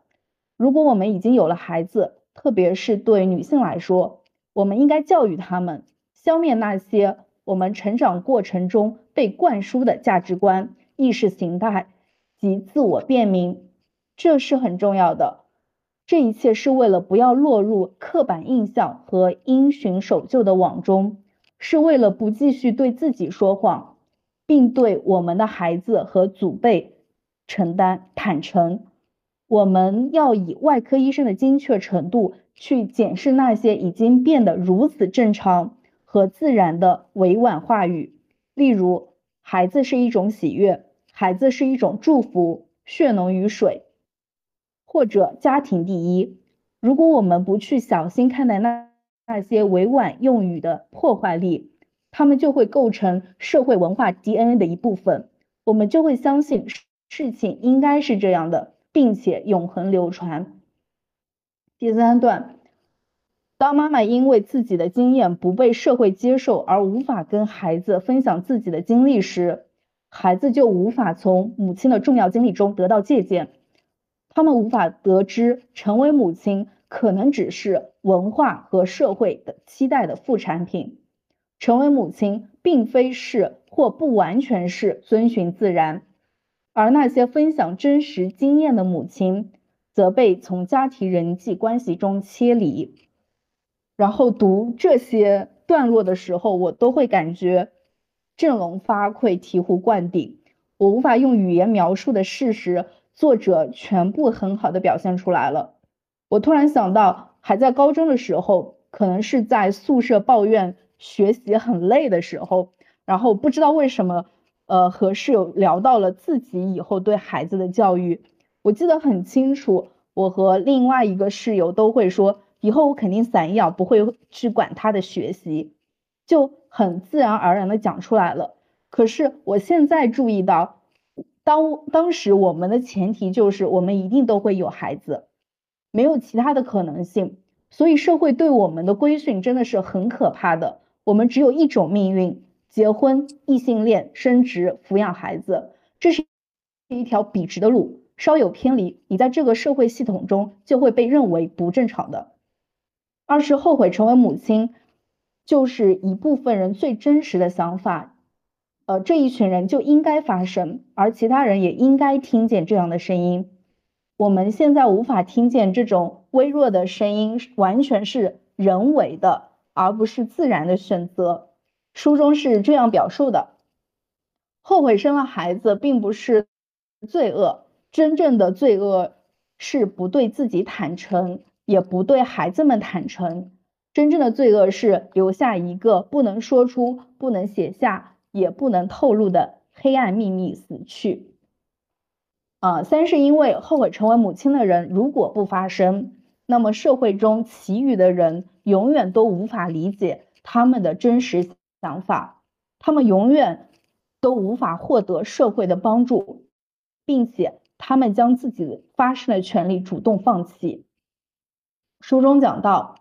Speaker 1: 如果我们已经有了孩子，特别是对女性来说，我们应该教育他们，消灭那些我们成长过程中被灌输的价值观、意识形态及自我辨明。这是很重要的，这一切是为了不要落入刻板印象和因循守旧的网中，是为了不继续对自己说谎，并对我们的孩子和祖辈承担坦诚。我们要以外科医生的精确程度去检视那些已经变得如此正常和自然的委婉话语，例如“孩子是一种喜悦”，“孩子是一种祝福”，“血浓于水”。或者家庭第一，如果我们不去小心看待那那些委婉用语的破坏力，他们就会构成社会文化 DNA 的一部分，我们就会相信事情应该是这样的，并且永恒流传。第三段，当妈妈因为自己的经验不被社会接受而无法跟孩子分享自己的经历时，孩子就无法从母亲的重要经历中得到借鉴。他们无法得知，成为母亲可能只是文化和社会的期待的副产品。成为母亲并非是或不完全是遵循自然，而那些分享真实经验的母亲，则被从家庭人际关系中切离。然后读这些段落的时候，我都会感觉振聋发聩、醍醐灌顶。我无法用语言描述的事实，作者全部很好的表现出来了。我突然想到，还在高中的时候，可能是在宿舍抱怨学习很累的时候，然后不知道为什么，呃，和室友聊到了自己以后对孩子的教育。我记得很清楚，我和另外一个室友都会说，以后我肯定散养，不会去管他的学习，就很自然而然的讲出来了。可是我现在注意到，当当时我们的前提就是我们一定都会有孩子，没有其他的可能性，所以社会对我们的规训真的是很可怕的。我们只有一种命运：结婚、异性恋、升职、抚养孩子，这是一条笔直的路。稍有偏离，你在这个社会系统中就会被认为不正常的。二是后悔成为母亲，就是一部分人最真实的想法。呃，这一群人就应该发声，而其他人也应该听见这样的声音。我们现在无法听见这种微弱的声音，完全是人为的，而不是自然的选择。书中是这样表述的：后悔生了孩子，并不是罪恶，真正的罪恶是不对自己坦诚，也不对孩子们坦诚。真正的罪恶是留下一个不能说出、不能写下。也不能透露的黑暗秘密死去。啊，三是因为后悔成为母亲的人如果不发声，那么社会中其余的人永远都无法理解他们的真实想法，他们永远都无法获得社会的帮助，并且他们将自己发声的权利主动放弃。书中讲到，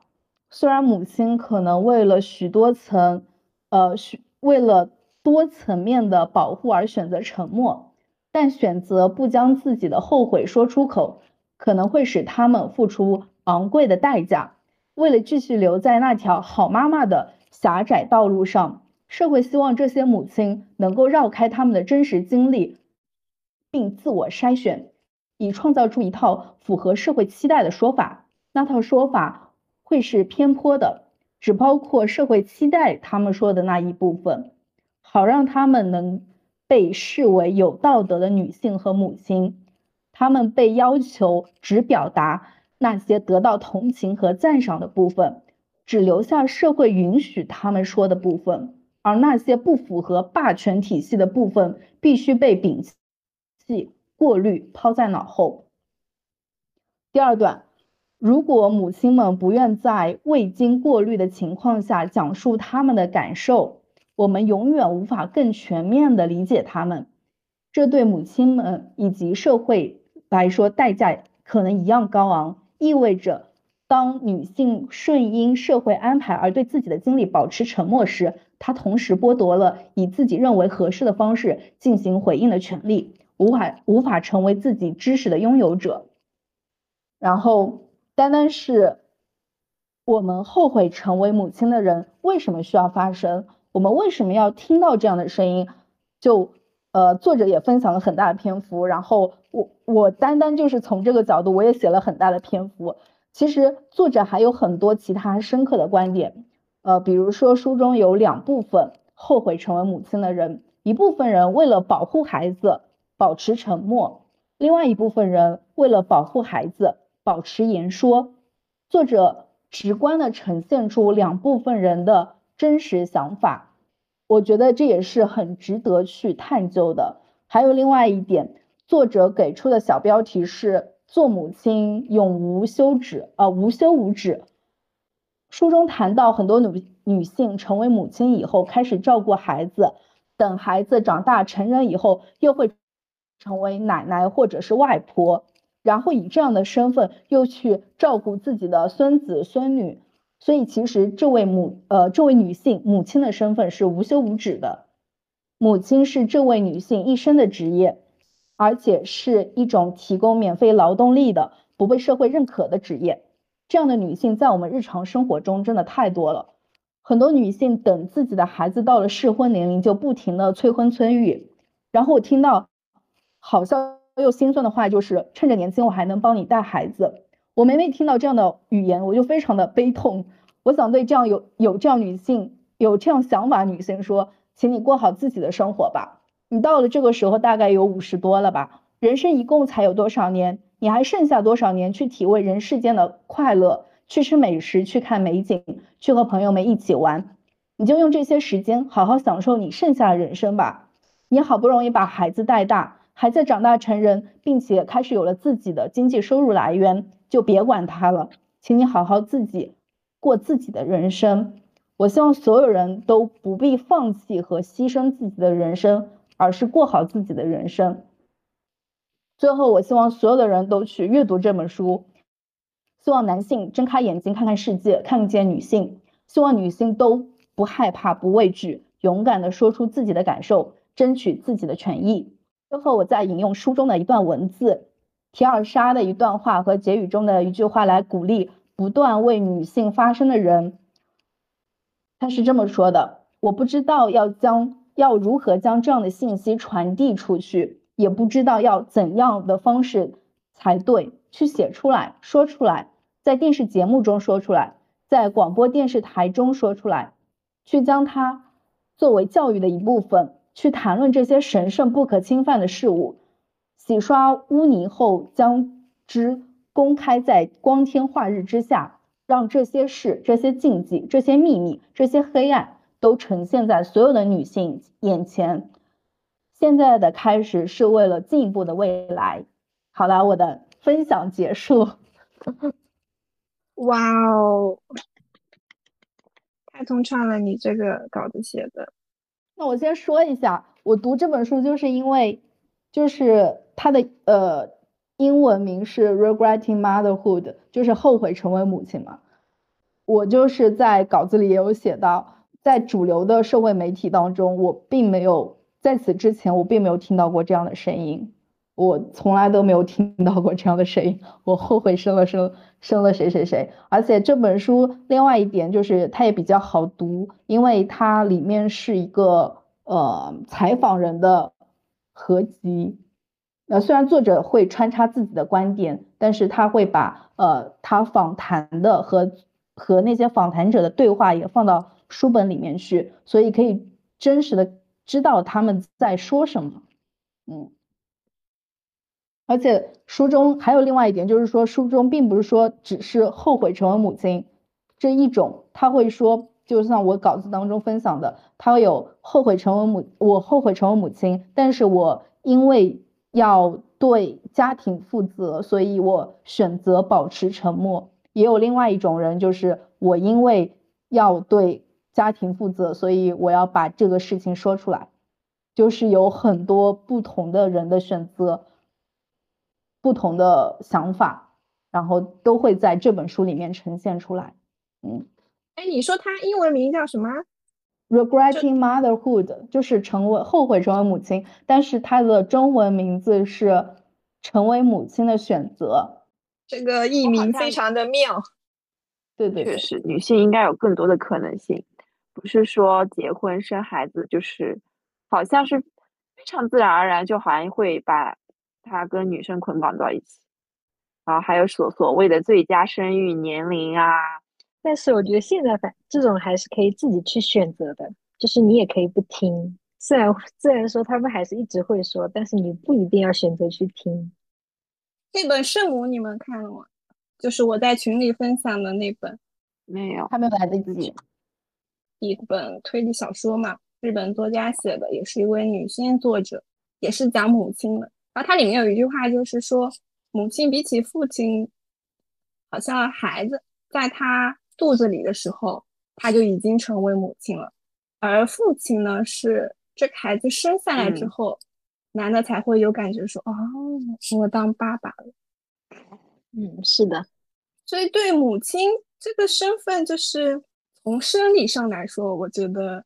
Speaker 1: 虽然母亲可能为了许多层，呃，许为了。多层面的保护而选择沉默，但选择不将自己的后悔说出口，可能会使他们付出昂贵的代价。为了继续留在那条好妈妈的狭窄道路上，社会希望这些母亲能够绕开他们的真实经历，并自我筛选，以创造出一套符合社会期待的说法。那套说法会是偏颇的，只包括社会期待他们说的那一部分。好让他们能被视为有道德的女性和母亲，他们被要求只表达那些得到同情和赞赏的部分，只留下社会允许他们说的部分，而那些不符合霸权体系的部分必须被摒弃、过滤、抛在脑后。第二段，如果母亲们不愿在未经过滤的情况下讲述他们的感受。我们永远无法更全面的理解他们，这对母亲们以及社会来说代价可能一样高昂。意味着，当女性顺应社会安排而对自己的经历保持沉默时，她同时剥夺了以自己认为合适的方式进行回应的权利，无法无法成为自己知识的拥有者。然后，单单是我们后悔成为母亲的人，为什么需要发声？我们为什么要听到这样的声音？就呃，作者也分享了很大的篇幅，然后我我单单就是从这个角度，我也写了很大的篇幅。其实作者还有很多其他深刻的观点，呃，比如说书中有两部分后悔成为母亲的人，一部分人为了保护孩子保持沉默，另外一部分人为了保护孩子保持言说。作者直观的呈现出两部分人的。真实想法，我觉得这也是很值得去探究的。还有另外一点，作者给出的小标题是“做母亲永无休止”，呃，无休无止。书中谈到很多女女性成为母亲以后，开始照顾孩子，等孩子长大成人以后，又会成为奶奶或者是外婆，然后以这样的身份又去照顾自己的孙子孙女。所以，其实这位母呃，这位女性母亲的身份是无休无止的。母亲是这位女性一生的职业，而且是一种提供免费劳动力的、不被社会认可的职业。这样的女性在我们日常生活中真的太多了。很多女性等自己的孩子到了适婚年龄，就不停的催婚催育。然后我听到好笑又心酸的话就是趁着年轻我还能帮你带孩子。我每每听到这样的语言，我就非常的悲痛。我想对这样有有这样女性有这样想法女性说，请你过好自己的生活吧。你到了这个时候大概有五十多了吧，人生一共才有多少年？你还剩下多少年去体味人世间的快乐？去吃美食，去看美景，去和朋友们一起玩？你就用这些时间好好享受你剩下的人生吧。你好不容易把孩子带大，孩子长大成人，并且开始有了自己的经济收入来源。就别管他了，请你好好自己过自己的人生。我希望所有人都不必放弃和牺牲自己的人生，而是过好自己的人生。最后，我希望所有的人都去阅读这本书。希望男性睁开眼睛看看世界，看见女性。希望女性都不害怕、不畏惧，勇敢地说出自己的感受，争取自己的权益。最后，我再引用书中的一段文字。提尔莎的一段话和结语中的一句话来鼓励不断为女性发声的人。他是这么说的：“我不知道要将要如何将这样的信息传递出去，也不知道要怎样的方式才对，去写出来说出来，在电视节目中说出来，在广播电视台中说出来，去将它作为教育的一部分，去谈论这些神圣不可侵犯的事物。”洗刷污泥后，将之公开在光天化日之下，让这些事、这些禁忌、这些秘密、这些黑暗都呈现在所有的女性眼前。现在的开始是为了进一步的未来。好了，我的分享结束。
Speaker 3: 哇哦，太通畅了！你这个稿子写的。
Speaker 1: 那我先说一下，我读这本书就是因为。就是它的呃英文名是 Regretting Motherhood，就是后悔成为母亲嘛。我就是在稿子里也有写到，在主流的社会媒体当中，我并没有在此之前我并没有听到过这样的声音，我从来都没有听到过这样的声音。我后悔生了生生了谁谁谁，而且这本书另外一点就是它也比较好读，因为它里面是一个呃采访人的。合集，呃，虽然作者会穿插自己的观点，但是他会把呃他访谈的和和那些访谈者的对话也放到书本里面去，所以可以真实的知道他们在说什么，嗯，而且书中还有另外一点，就是说书中并不是说只是后悔成为母亲这一种，他会说。就像我稿子当中分享的，他有后悔成为母，我后悔成为母亲，但是我因为要对家庭负责，所以我选择保持沉默。也有另外一种人，就是我因为要对家庭负责，所以我要把这个事情说出来。就是有很多不同的人的选择，不同的想法，然后都会在这本书里面呈现出来。嗯。
Speaker 3: 哎，你说它英文名叫什么
Speaker 1: ？Regretting Motherhood，就是成为后悔成为母亲，但是它的中文名字是成为母亲的选择。
Speaker 3: 这个译名非常的妙。
Speaker 1: 对对，
Speaker 2: 确实，女性应该有更多的可能性，不是说结婚生孩子就是好像是非常自然而然，就好像会把它跟女生捆绑到一起，然后还有所所谓的最佳生育年龄啊。
Speaker 4: 但是我觉得现在反这种还是可以自己去选择的，就是你也可以不听。虽然虽然说他们还是一直会说，但是你不一定要选择去听。
Speaker 3: 那本《圣母》你们看了吗？就是我在群里分享的那本，
Speaker 2: 没有，
Speaker 1: 还没有来得及。
Speaker 3: 一本推理小说嘛，日本作家写的，也是一位女性作者，也是讲母亲的。然后它里面有一句话，就是说母亲比起父亲，好像孩子在他。肚子里的时候，他就已经成为母亲了，而父亲呢，是这个孩子生下来之后，男的才会有感觉说：“哦，我当爸爸了。”
Speaker 4: 嗯，是的。
Speaker 3: 所以对母亲这个身份，就是从生理上来说，我觉得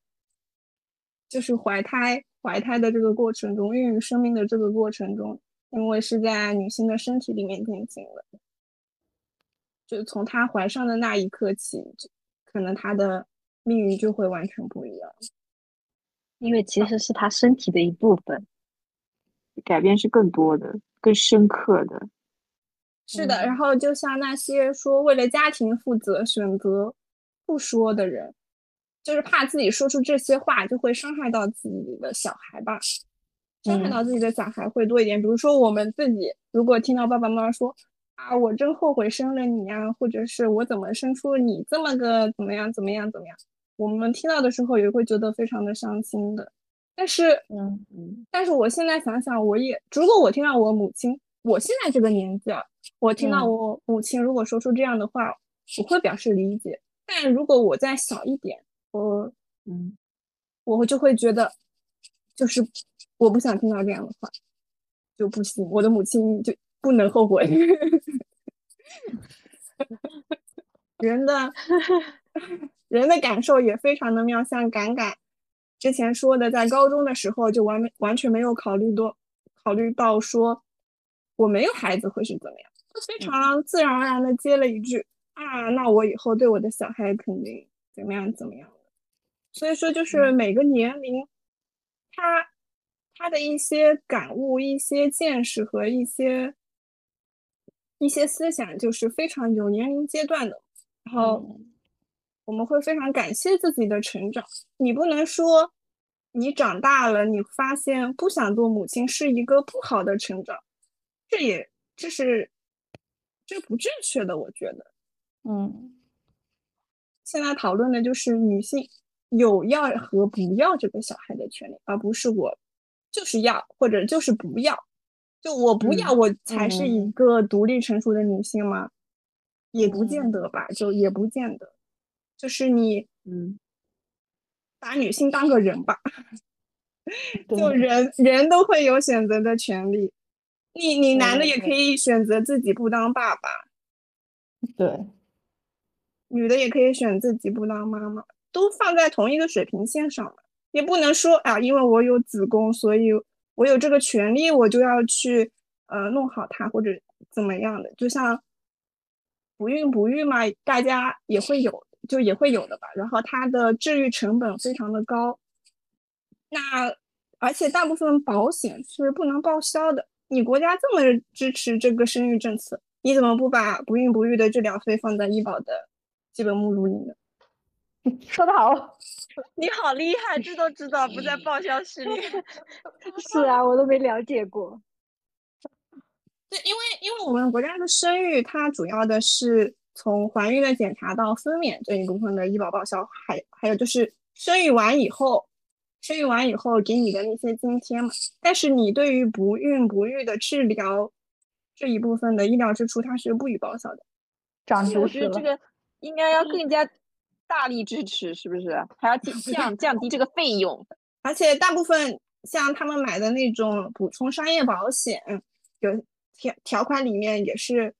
Speaker 3: 就是怀胎怀胎的这个过程中，孕育生命的这个过程中，因为是在女性的身体里面进行的。就从他怀上的那一刻起，可能他的命运就会完全不一样，
Speaker 4: 因为其实是他身体的一部分，
Speaker 2: 改变是更多的。更深刻的。
Speaker 3: 是的，然后就像那些说为了家庭负责选择不说的人，就是怕自己说出这些话就会伤害到自己的小孩吧，伤害到自己的小孩会多一点。比如说我们自己如果听到爸爸妈妈说啊，我真后悔生了你呀，或者是我怎么生出你这么个怎么样怎么样怎么样，我们听到的时候也会觉得非常的伤心的。但是，
Speaker 1: 嗯
Speaker 2: 嗯
Speaker 3: 但是我现在想想，我也如果我听到我母亲，我现在这个年纪啊，我听到
Speaker 1: 嗯
Speaker 3: 我母亲如果说出这样的话，我会表示理解。但如果我再小一点，我
Speaker 2: 嗯，
Speaker 3: 我就会觉得，就是我不想听到这样的话，就不行。我的母亲就不能后悔。人的 人的感受也非常的妙，像敢敢之前说的，在高中的时候就完没完全没有考虑多考虑到说我没有孩子会是怎么样，就非常自然而然的接了一句啊，那我以后对我的小孩肯定怎么样怎么样的。所以说，就是每个年龄，他他的一些感悟、一些见识和一些一些思想，就是非常有年龄阶段的。然后我们会非常感谢自己的成长。你不能说你长大了，你发现不想做母亲是一个不好的成长，这也这是这不正确的，我觉得。
Speaker 1: 嗯
Speaker 3: 现在讨论的就是女性有要和不要这个小孩的权利，而不是我就是要或者就是不要。就我不要，我才是一
Speaker 1: 嗯
Speaker 3: 个独立成熟的女性吗？也不见
Speaker 1: 嗯
Speaker 3: 得吧，就也不见得。就是你
Speaker 2: 嗯，
Speaker 3: 把女性当个人吧，就人人都会有选择的权利。你你男的也可以选择自己不当爸爸，
Speaker 1: 对，
Speaker 3: 女的也可以选自己不当妈妈，都放在同一个水平线上嘛。也不能说啊，因为我有子宫，所以我有这个权利，我就要去呃弄好它或者怎么样的。就像不孕不育嘛，大家也会有，就也会有的吧。然后它的治愈成本非常的高，那而且大部分保险是不能报销的。你国家这么支持这个生育政策，你怎么不把不孕不育的治疗费放在医保的基本目录里呢？
Speaker 1: 说得好，
Speaker 2: 你好厉害，这都知道，不在 报销室里。
Speaker 4: 是啊，我都没了解过。
Speaker 3: 对，因为因为我们国家的生育，它主要的是从怀孕的检查到分娩这一部分的医保报销，还还有就是生育完以后，生育完以后给你的那些津贴嘛。但是你对于不孕不育的治疗这一部分的医疗支出，它是不予报销的。
Speaker 1: 长
Speaker 2: 我
Speaker 1: 知识了。
Speaker 2: 觉得这个应该要更加大力支持，是不是？还要降降降低这个费用。
Speaker 3: 而且大部分像他们买的那种补充商业保险，有条条款里面也是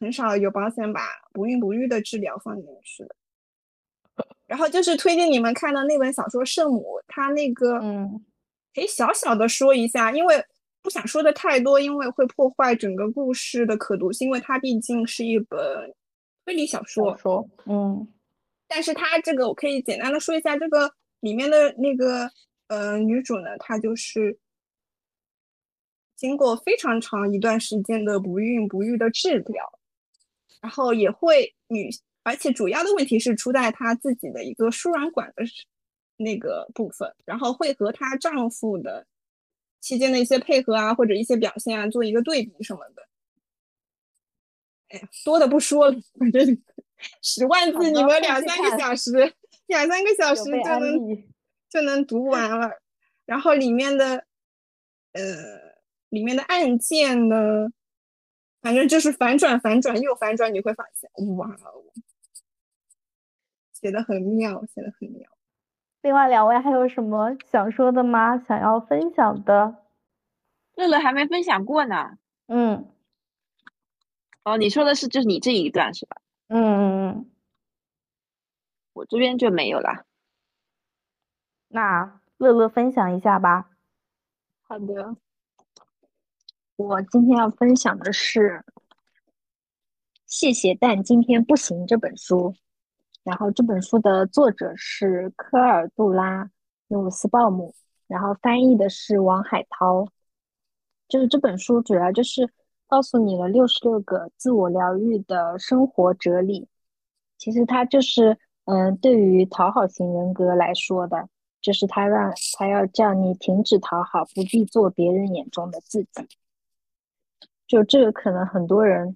Speaker 3: 很少有保险把不孕不育的治疗放进去的。然后就是推荐你们看的那本小说《圣母》，它那个
Speaker 1: 嗯
Speaker 3: 可以小小的说一下，因为不想说的太多，因为会破坏整个故事的可读性，因为它毕竟是一本推理小说。
Speaker 1: 小说，嗯
Speaker 3: 但是它这个我可以简单的说一下，这个里面的那个呃女主呢，她就是经过非常长一段时间的不孕不育的治疗，然后也会女，而且主要的问题是出在她自己的一个输卵管的那个部分，然后会和她丈夫的期间的一些配合啊，或者一些表现啊，做一个对比什么的。哎呀，多的不说了，反正 十万字，你们两三个小时，两三个小时就能，就能读完了。然后里面的呃，里面的案件呢，反正就是反转、反转又反转，你会发现，哇哦，写的很妙，写的很妙。
Speaker 1: 另外两位还有什么想说的吗？想要分享的？
Speaker 2: 乐乐还没分享过呢。
Speaker 1: 嗯
Speaker 2: 哦，你说的是就是你这一段是吧？
Speaker 1: 嗯
Speaker 2: 我这边就没有啦。
Speaker 1: 那乐乐分享一下吧。
Speaker 4: 好的，我今天要分享的是《谢谢但今天不行》这本书。然后这本书的作者是科尔杜拉·努斯鲍姆，然后翻译的是王海涛。就是这本书主要就是告诉你了六十六个自我疗愈的生活哲理。其实它就是，嗯，对于讨好型人格来说的，就是他让他要叫你停止讨好，不必做别人眼中的自己。就这个，可能很多人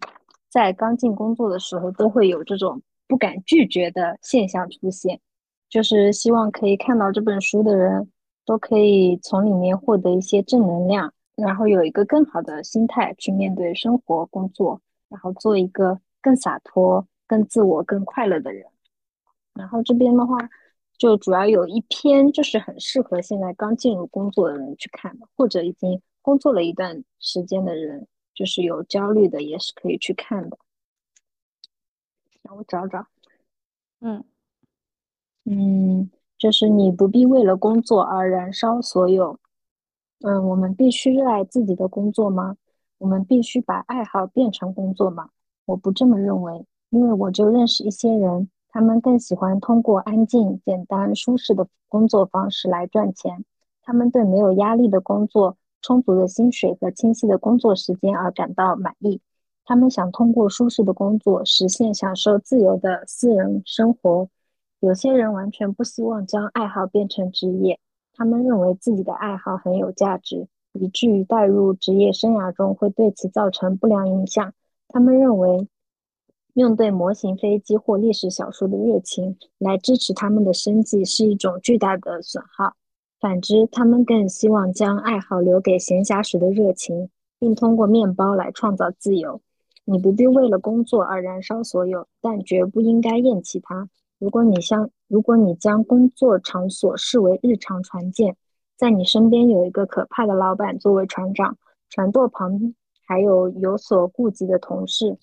Speaker 4: 在刚进工作的时候都会有这种不敢拒绝的现象出现。就是希望可以看到这本书的人都可以从里面获得一些正能量，然后有一个更好的心态去面对生活、工作，然后做一个更洒脱。更自我、更快乐的人。然后这边的话，就主要有一篇，就是很适合现在刚进入工作的人去看的，或者已经工作了一段时间的人，就是有焦虑的，也是可以去看的。让我找找，
Speaker 1: 嗯
Speaker 4: 嗯，就是你不必为了工作而燃烧所有。嗯，我们必须热爱自己的工作吗？我们必须把爱好变成工作吗？我不这么认为。因为我就认识一些人，他们更喜欢通过安静、简单、舒适的工作方式来赚钱。他们对没有压力的工作、充足的薪水和清晰的工作时间而感到满意。他们想通过舒适的工作实现享受自由的私人生活。有些人完全不希望将爱好变成职业，他们认为自己的爱好很有价值，以至于带入职业生涯中会对其造成不良影响。他们认为。用对模型飞机或历史小说的热情来支持他们的生计是一种巨大的损耗。反之，他们更希望将爱好留给闲暇时的热情，并通过面包来创造自由。你不必为了工作而燃烧所有，但绝不应该厌弃它。如果你将如果你将工作场所视为日常船舰，在你身边有一个可怕的老板作为船长，船舵旁还有有所顾忌的同事。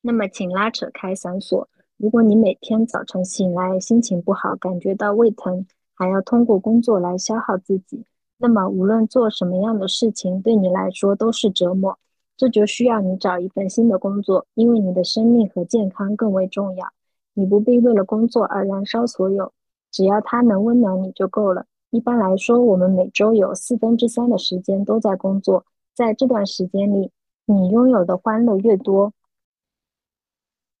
Speaker 4: 那么，请拉扯开绳索。如果你每天早晨醒来心情不好，感觉到胃疼，还要通过工作来消耗自己，那么无论做什么样的事情，对你来说都是折磨。这就需要你找一份新的工作，因为你的生命和健康更为重要。你不必为了工作而燃烧所有，只要它能温暖你就够了。一般来说，我们每周有四分之三的时间都在工作，在这段时间里，你拥有的欢乐越多。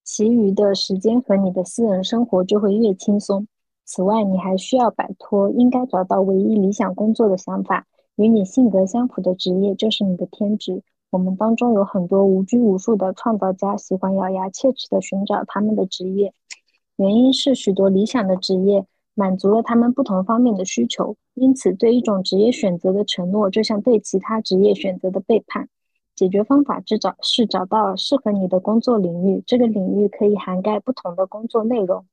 Speaker 4: 其余的时间和你的私人生活就会越轻松。此外，你还需要摆脱应该找到唯一理想工作的想法。与你性格相符的职业就是你的天职。我们当中有很多无拘无束的创造家，喜欢咬牙切齿地寻找他们的职业，原因是许多理想的职业满足了他们不同方面的需求。因此，对一种职业选择的承诺，就像对其他职业选择的背叛。解决方法是找是找到适合你的工作领域，这个领域可以涵盖不同的工作内容，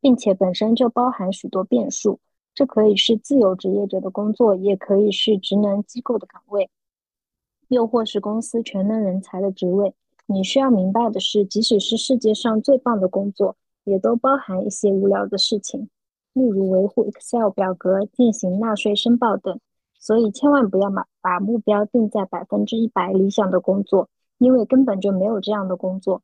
Speaker 4: 并且本身就包含许多变数。这可以是自由职业者的工作，也可以是职能机构的岗位，又或是公司全能人才的职位。你需要明白的是，即使是世界上最棒的工作，也都包含一些无聊的事情，例如维护 Excel 表格、进行纳税申报等。所以千万不要把把目标定在百分之一百理想的工作，因为根本就没有这样的工作。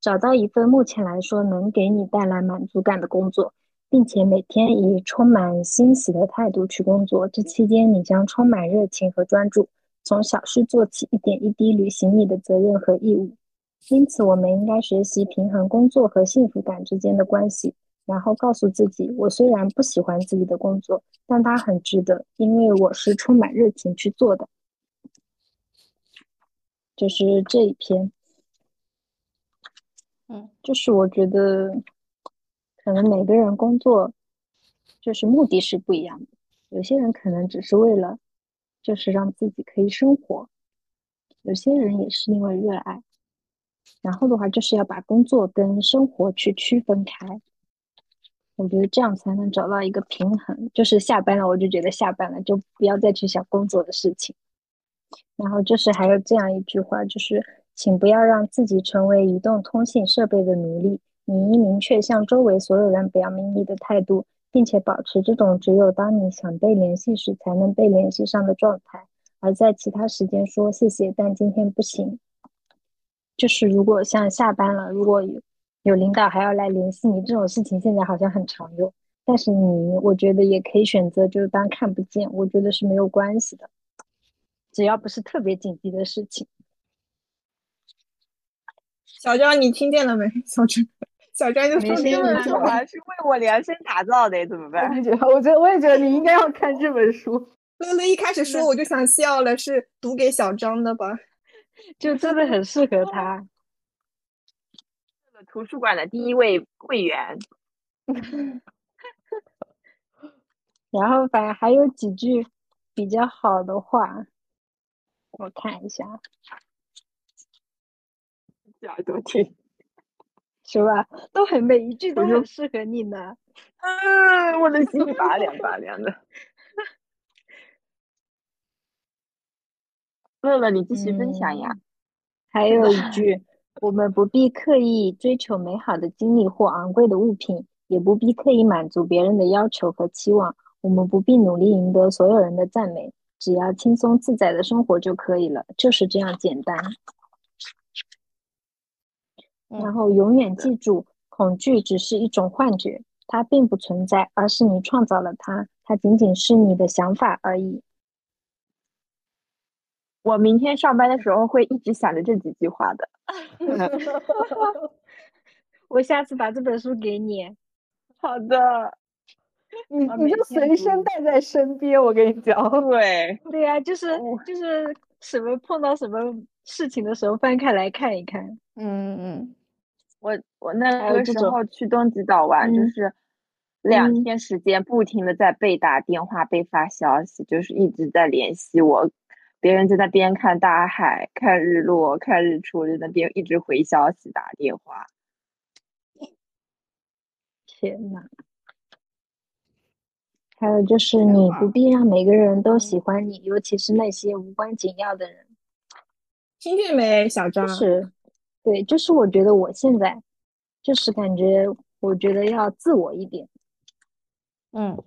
Speaker 4: 找到一份目前来说能给你带来满足感的工作，并且每天以充满欣喜的态度去工作，这期间你将充满热情和专注。从小事做起，一点一滴履行你的责任和义务。因此，我们应该学习平衡工作和幸福感之间的关系。然后告诉自己，我虽然不喜欢自己的工作，但它很值得，因为我是充满热情去做的。就是这一篇，
Speaker 1: 嗯，
Speaker 4: 就是我觉得，可能每个人工作，就是目的是不一样的。有些人可能只是为了，就是让自己可以生活；有些人也是因为热爱。然后的话，就是要把工作跟生活去区分开。我觉得这样才能找到一个平衡，就是下班了我就觉得下班了，就不要再去想工作的事情。然后就是还有这样一句话，就是请不要让自己成为移动通信设备的奴隶。你应明确向周围所有人表明你的态度，并且保持这种只有当你想被联系时才能被联系上的状态，而在其他时间说谢谢，但今天不行。就是如果像下班了，如果有。有领导还要来联系你这种事情，现在好像很常用。但是你，我觉得也可以选择，就是当看不见。我觉得是没有关系的。只要不是特别紧急的事情。
Speaker 3: 小张，你听见了没？小张，小张就说
Speaker 4: 没
Speaker 2: 这本书
Speaker 3: 了。
Speaker 2: 还是为我量身打造的，怎么
Speaker 1: 我
Speaker 2: 办？
Speaker 1: 也觉得，我觉得我也觉得你应该要看这本书。
Speaker 3: 乐乐一开始说我就想笑了，是读给小张的吧？
Speaker 4: 就真的很适合他。
Speaker 2: 图书馆的第一位会员，
Speaker 4: 然后反正还有几句比较好的话，我看一下，
Speaker 2: 耳朵听。
Speaker 4: 是吧？都很每一句都很适合你呢。
Speaker 2: 嗯，我的心拔凉拔凉的。乐乐，你继续分享呀。
Speaker 4: 还有一句，我们不必刻意追求美好的经历或昂贵的物品，也不必刻意满足别人的要求和期望。我们不必努力赢得所有人的赞美，只要轻松自在的生活就可以了，就是这样简单。然
Speaker 1: 嗯
Speaker 4: 后永远记住，恐惧只是一种幻觉，它并不存在，而是你创造了它，它仅仅是你的想法而已。
Speaker 2: 我明天上班的时候会一直想着这几句话的。
Speaker 4: 我下次把这本书给你。
Speaker 2: 好的，
Speaker 1: 你你就随身带在身边，我跟你讲。
Speaker 2: 对，
Speaker 4: 对呀、就是
Speaker 2: 哦
Speaker 4: 就是什么碰到什么事情的时候翻开来看一看。
Speaker 1: 嗯嗯
Speaker 2: 我我那个时候去东极岛玩，就
Speaker 4: 嗯
Speaker 2: 是两
Speaker 4: 嗯
Speaker 2: 天时间，不停的在被打电话、被发消息，就是一直在联系我。别人在那边看大海、看日落、看日出，在那边一直回消息、打电话。
Speaker 4: 天呐，还有就是你不必让每个人都喜欢你，尤其是那些无关紧要的人。
Speaker 3: 听见没，小张？
Speaker 4: 就是，对，就是我觉得我现在就是感觉，我觉得要自我一点。
Speaker 1: 嗯，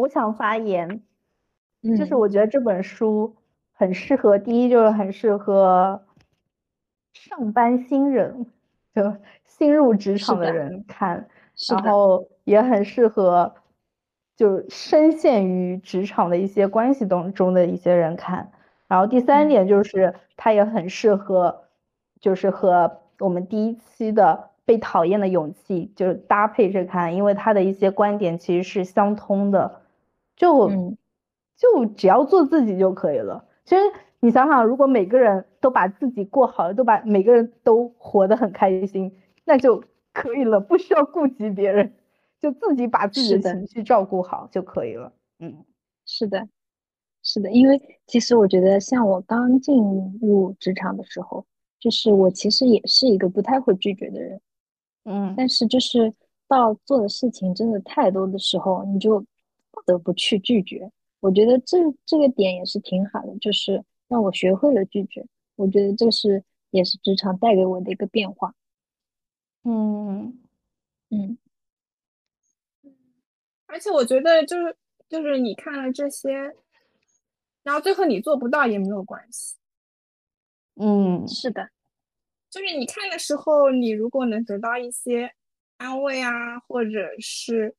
Speaker 1: 我想发言，就是
Speaker 4: 嗯。
Speaker 1: 我觉得这本书很适合，第一就是很适合上班新人，就新入职场的
Speaker 4: 的
Speaker 1: 人看，然后也很适合就深陷于职场的一些关系当中的一些人看。然后第三
Speaker 4: 嗯。
Speaker 1: 点就是它也很适合，就是和我们第一期的被讨厌的勇气就是搭配着看，因为他的一些观点其实是相通的，就
Speaker 4: 嗯
Speaker 1: 就只要做自己就可以了。其实你想想，如果每个人都把自己过好了，都把每个人都活得很开心，那就可以了，不需要顾及别人，就自己把自己
Speaker 4: 的
Speaker 1: 的情绪照顾好就可以了。嗯
Speaker 4: 是的，是的，因为其实我觉得，像我刚进入职场的时候，就是我其实也是一个不太会拒绝的人。
Speaker 1: 嗯
Speaker 4: 但是就是到做的事情真的太多的时候，你就不得不去拒绝。我觉得这这个点也是挺好的，就是让我学会了拒绝。我觉得这是也是职场带给我的一个变化。
Speaker 1: 嗯
Speaker 4: 嗯
Speaker 3: 而且我觉得就是就是你看了这些，然后最后你做不到也没有关系。
Speaker 1: 嗯
Speaker 4: 是的，
Speaker 3: 就是你看的时候，你如果能得到一些安慰啊，或者是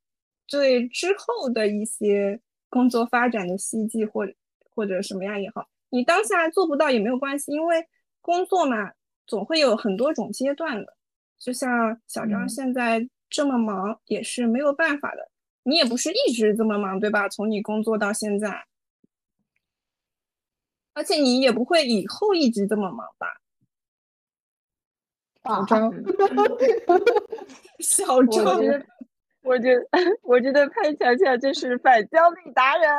Speaker 3: 对之后的一些工作发展的希冀，或者或者什么样也好，你当下做不到也没有关系，因为工作嘛，总会有很多种阶段的。就像小张
Speaker 4: 嗯
Speaker 3: 现在这么忙，也是没有办法的。你也不是一直这么忙，对吧？从你工作到现在，而且你也不会以后一直这么忙吧？小张，小
Speaker 2: 我
Speaker 3: 张
Speaker 2: 我觉得，我觉得潘强强就是反焦虑达人。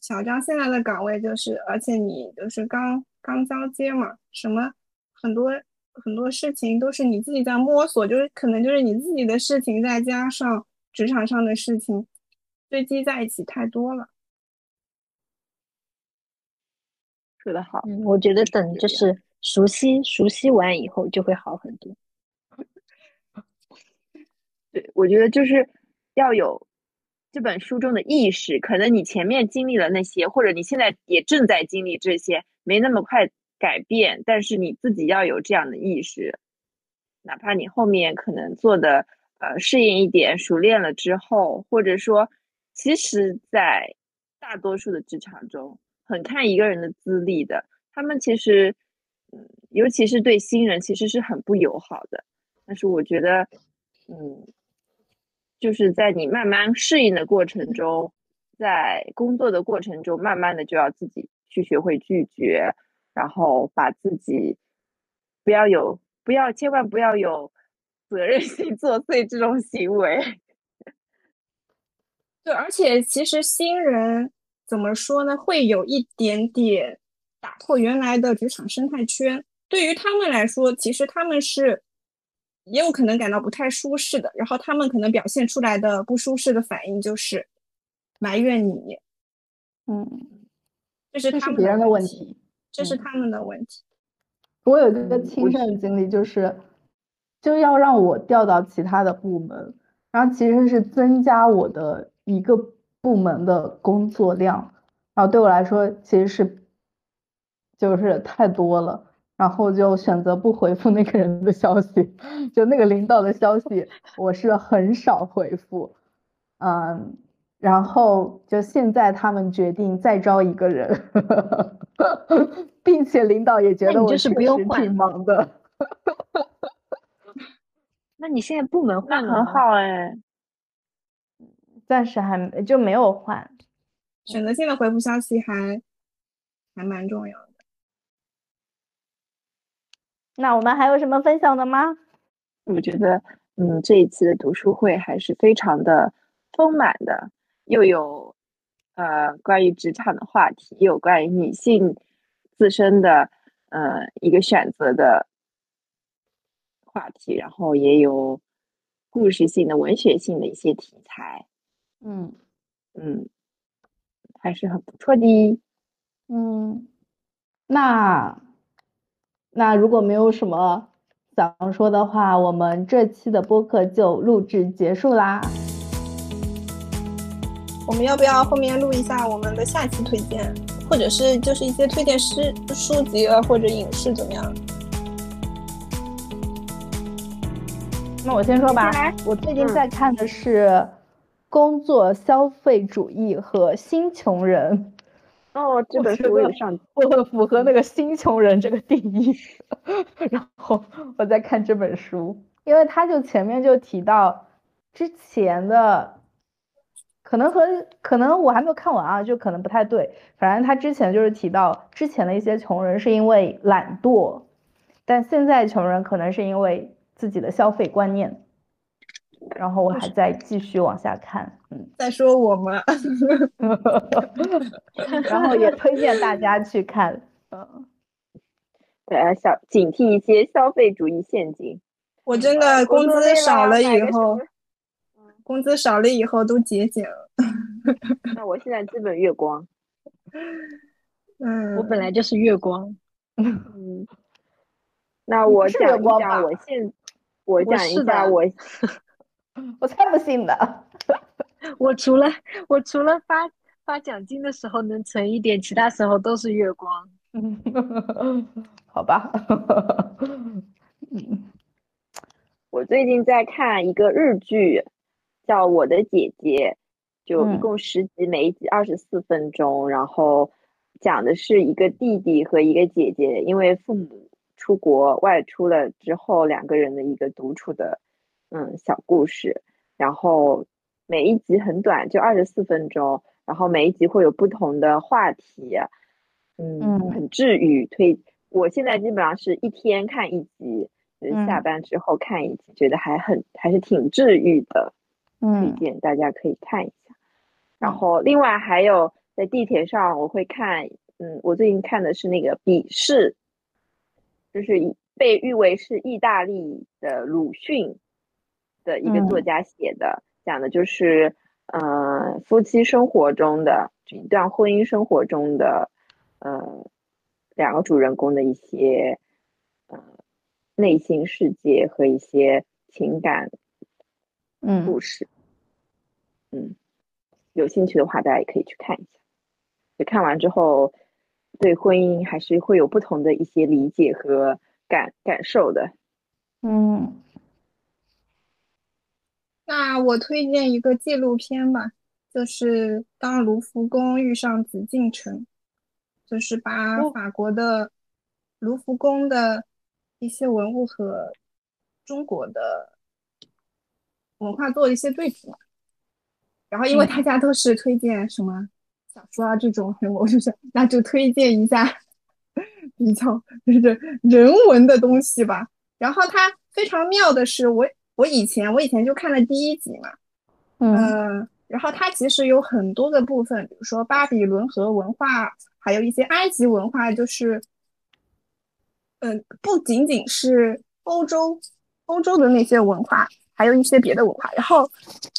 Speaker 3: 小张现在的岗位就是，而且你就是刚刚交接嘛，什么很多很多事情都是你自己在摸索，就是可能就是你自己的事情，再加上职场上的事情堆积在一起太多了。
Speaker 2: 说的好，
Speaker 4: 嗯，我觉得等就是熟悉熟悉完以后就会好很多。
Speaker 2: 我觉得就是要有这本书中的意识。可能你前面经历了那些，或者你现在也正在经历这些，没那么快改变，但是你自己要有这样的意识。哪怕你后面可能做的呃适应一点、熟练了之后，或者说，其实，在大多数的职场中很看一个人的资历的，他们其实，嗯，尤其是对新人，其实是很不友好的。但是我觉得，嗯，就是在你慢慢适应的过程中，在工作的过程中，慢慢的就要自己去学会拒绝，然后把自己不要有，不要千万不要有责任心作祟这种行为。
Speaker 3: 对，而且其实新人怎么说呢，会有一点点打破原来的职场生态圈。对于他们来说，其实他们是。也有可能感到不太舒适的，然后他们可能表现出来的不舒适的反应就是埋怨你，
Speaker 1: 嗯，
Speaker 3: 这是他们
Speaker 1: 别人
Speaker 3: 的
Speaker 1: 问题，
Speaker 3: 这是他们的问题。
Speaker 1: 我有一个亲身的经历，就是就要让我调到其他的部门，然后其实是增加我的一个部门的工作量，然后对我来说其实是就是太多了。然后就选择不回复那个人的消息，就那个领导的消息，我是很少回复，嗯，然后就现在他们决定再招一个人，并且领导也觉得我
Speaker 4: 就是不用换，
Speaker 1: 挺忙的。
Speaker 4: 那你现在部门换了
Speaker 2: 很好哎，
Speaker 1: 暂时还就没有换，
Speaker 3: 选择性的回复消息还还蛮重要的。
Speaker 1: 那我们还有什么分享的吗？
Speaker 2: 我觉得，嗯，这一次的读书会还是非常的丰满的，又有呃关于职场的话题，又有关于女性自身的呃一个选择的话题，然后也有故事性的、文学性的一些题材。
Speaker 1: 嗯
Speaker 2: 嗯，还是很不错的。
Speaker 1: 嗯，那。那如果没有什么想说的话，我们这期的播客就录制结束啦。
Speaker 3: 我们要不要后面录一下我们的下期推荐，或者是就是一些推荐诗书籍啊，或者影视怎么样？
Speaker 1: 那我先说吧，我最近在看的是《工作消费主义和新穷人》。
Speaker 2: 哦，这本书我有上，
Speaker 1: 我很符合那个新穷人这个定义。然后我在看这本书，因为他就前面就提到之前的，可能和可能我还没有看完啊，就可能不太对。反正他之前就是提到之前的一些穷人是因为懒惰，但现在穷人可能是因为自己的消费观念。然后我还在继续往下看，嗯，
Speaker 3: 在说我吗？
Speaker 1: 然后也推荐大家去看，嗯，
Speaker 2: 对啊，小警惕一些消费主义陷阱。
Speaker 3: 我真的工资少了以后，工资少了以后都节俭了。
Speaker 2: 那我现在基本月光。
Speaker 3: 嗯，
Speaker 4: 我本来就是月光。
Speaker 2: 嗯，那我讲一下我现，我讲一下我。
Speaker 1: 我才不信呢！
Speaker 4: 我除了我除了发发奖金的时候能存一点，其他时候都是月光。
Speaker 1: 好吧。
Speaker 2: 我最近在看一个日剧，叫《我的姐姐》，就一共十集，每一集二十四分钟，然后讲的是一个弟弟和一个姐姐，因为父母出国外出了之后，两个人的一个独处的。嗯，小故事，然后每一集很短，就二十四分钟，然后每一集会有不同的话题，嗯，很治愈。推，我现在基本上是一天看一集，就是下班之后看一集，觉得还很还是挺治愈的，推荐大家可以看一下。然后另外还有在地铁上我会看，嗯，我最近看的是那个《笔试》，就是被誉为是意大利的鲁迅。的一个作家写的，讲的就是，呃，夫妻生活中的一段婚姻生活中的，呃，两个主人公的一些，呃，内心世界和一些情感，
Speaker 1: 嗯，
Speaker 2: 故事，嗯，有兴趣的话，大家也可以去看一下。就看完之后，对婚姻还是会有不同的一些理解和感感受的，
Speaker 1: 嗯。
Speaker 3: 那我推荐一个纪录片吧，就是当卢浮宫遇上紫禁城，就是把
Speaker 2: 哦
Speaker 3: 法国的卢浮宫的一些文物和中国的文化做一些对比嘛。然后因为大家都是推荐什么小说啊这种，我就是那就推荐一下比较就是人文的东西吧。然后它非常妙的是，我我以前我以前就看了第一集嘛，
Speaker 1: 嗯
Speaker 3: 嗯，然后它其实有很多个部分，比如说巴比伦和文化，还有一些埃及文化，就是，嗯，不仅仅是欧洲欧洲的那些文化，还有一些别的文化。然后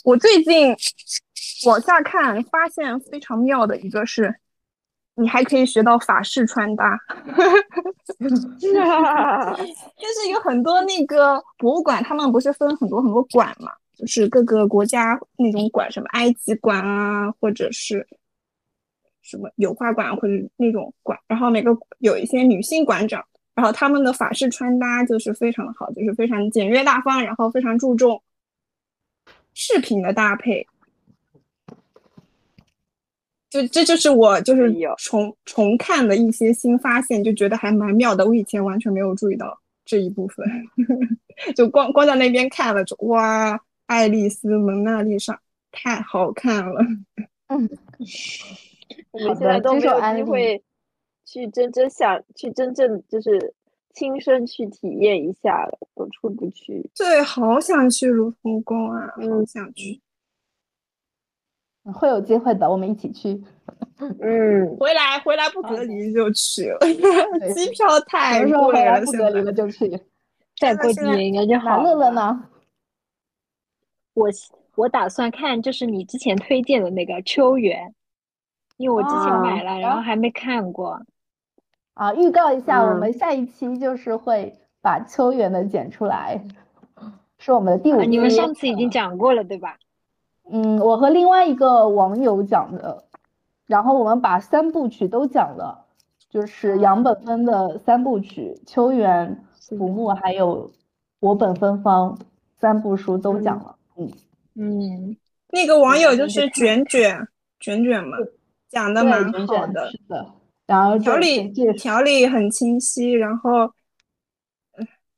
Speaker 3: 我最近往下看，发现非常妙的一个是，你还可以学到法式穿搭。就是有很多那个博物馆，他们不是分很多很多馆嘛，就是各个国家那种馆，什么埃及馆啊，或者是什么油画馆或者那种馆，然后每个有一些女性馆长，然后他们的法式穿搭就是非常的好，就是非常简约大方，然后非常注重饰品的搭配。就这就是我就是重重看的一些新发现，就觉得还蛮妙的。我以前完全没有注意到这一部分，就光光在那边看了，就哇，爱丽丝、蒙娜丽莎太好看了。
Speaker 2: 嗯 我们现在都没有机会去真正想去真正就是亲身去体验一下了，都出不去。
Speaker 3: 对，好想去卢浮宫啊，好
Speaker 2: 嗯
Speaker 3: 想去。
Speaker 1: 会有机会的，我们一起去。
Speaker 2: 嗯，
Speaker 3: 回来回来不隔离就去了，机票太贵了，
Speaker 1: 不隔离了就去。
Speaker 4: 再过几年应该就
Speaker 1: 那
Speaker 4: 好
Speaker 1: 乐乐。呢？
Speaker 4: 我我打算看就是你之前推荐的那个《秋园》，因为我之前
Speaker 1: 啊
Speaker 4: 买了，然后还没看过。
Speaker 1: 啊，预告一下，我
Speaker 2: 嗯
Speaker 1: 们下一期就是会把秋园的剪出来，是我们的第五
Speaker 4: 啊，你们上次已经讲过了，对吧？
Speaker 1: 嗯，我和另外一个网友讲的，然后我们把三部曲都讲了，就是杨本芬的三部曲《秋园》《浮木》还有《我本芬芳》三部书都讲了。嗯，
Speaker 4: 嗯，
Speaker 3: 那个网友就是卷卷卷卷嘛，讲的，蛮好的，
Speaker 1: 是的，然后这
Speaker 3: 条理
Speaker 1: 这
Speaker 3: 条理很清晰，然后，呃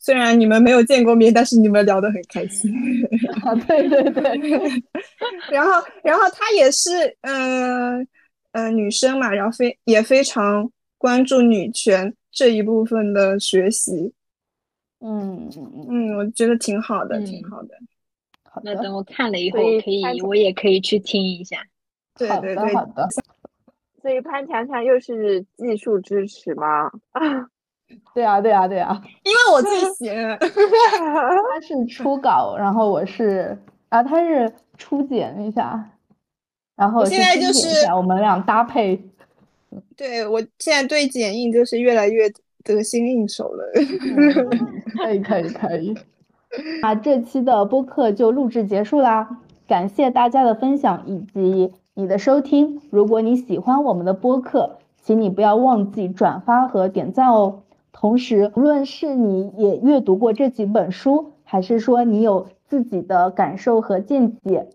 Speaker 3: 虽然你们没有见过面，但是你们聊得很开心。
Speaker 1: 啊，对对对，
Speaker 3: 然后，然后她也是，嗯、呃，呃，女生嘛，然后非也非常关注女权这一部分的学习，
Speaker 1: 嗯嗯嗯，
Speaker 3: 嗯，我觉得挺好的，挺
Speaker 4: 嗯
Speaker 3: 好的。
Speaker 1: 好的，
Speaker 4: 那等我看了以后，可以我也可以去听一下。
Speaker 1: 好
Speaker 3: 对对对，
Speaker 1: 的好的，
Speaker 2: 所以潘强强又是技术支持吗？啊，
Speaker 1: 对啊对啊对啊，
Speaker 3: 因为我最闲，
Speaker 1: 他是初稿，然后我是啊，他是初剪一下，然后
Speaker 3: 现在就是
Speaker 1: 我们俩搭配。
Speaker 3: 对我现在对剪映就是越来越得心应手了。
Speaker 1: 可以可以可以，啊这期的播客就录制结束啦，感谢大家的分享以及你的收听。如果你喜欢我们的播客，请你不要忘记转发和点赞哦。同时，无论是你也阅读过这几本书，还是说你有自己的感受和见解，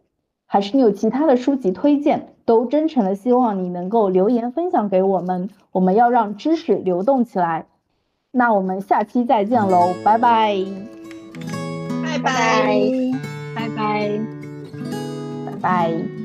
Speaker 1: 还是你有其他的书籍推荐，都真诚的希望你能够留言分享给我们。我们要让知识流动起来。那我们下期再见喽，拜拜，
Speaker 3: 拜
Speaker 4: 拜拜拜拜。
Speaker 1: 拜拜。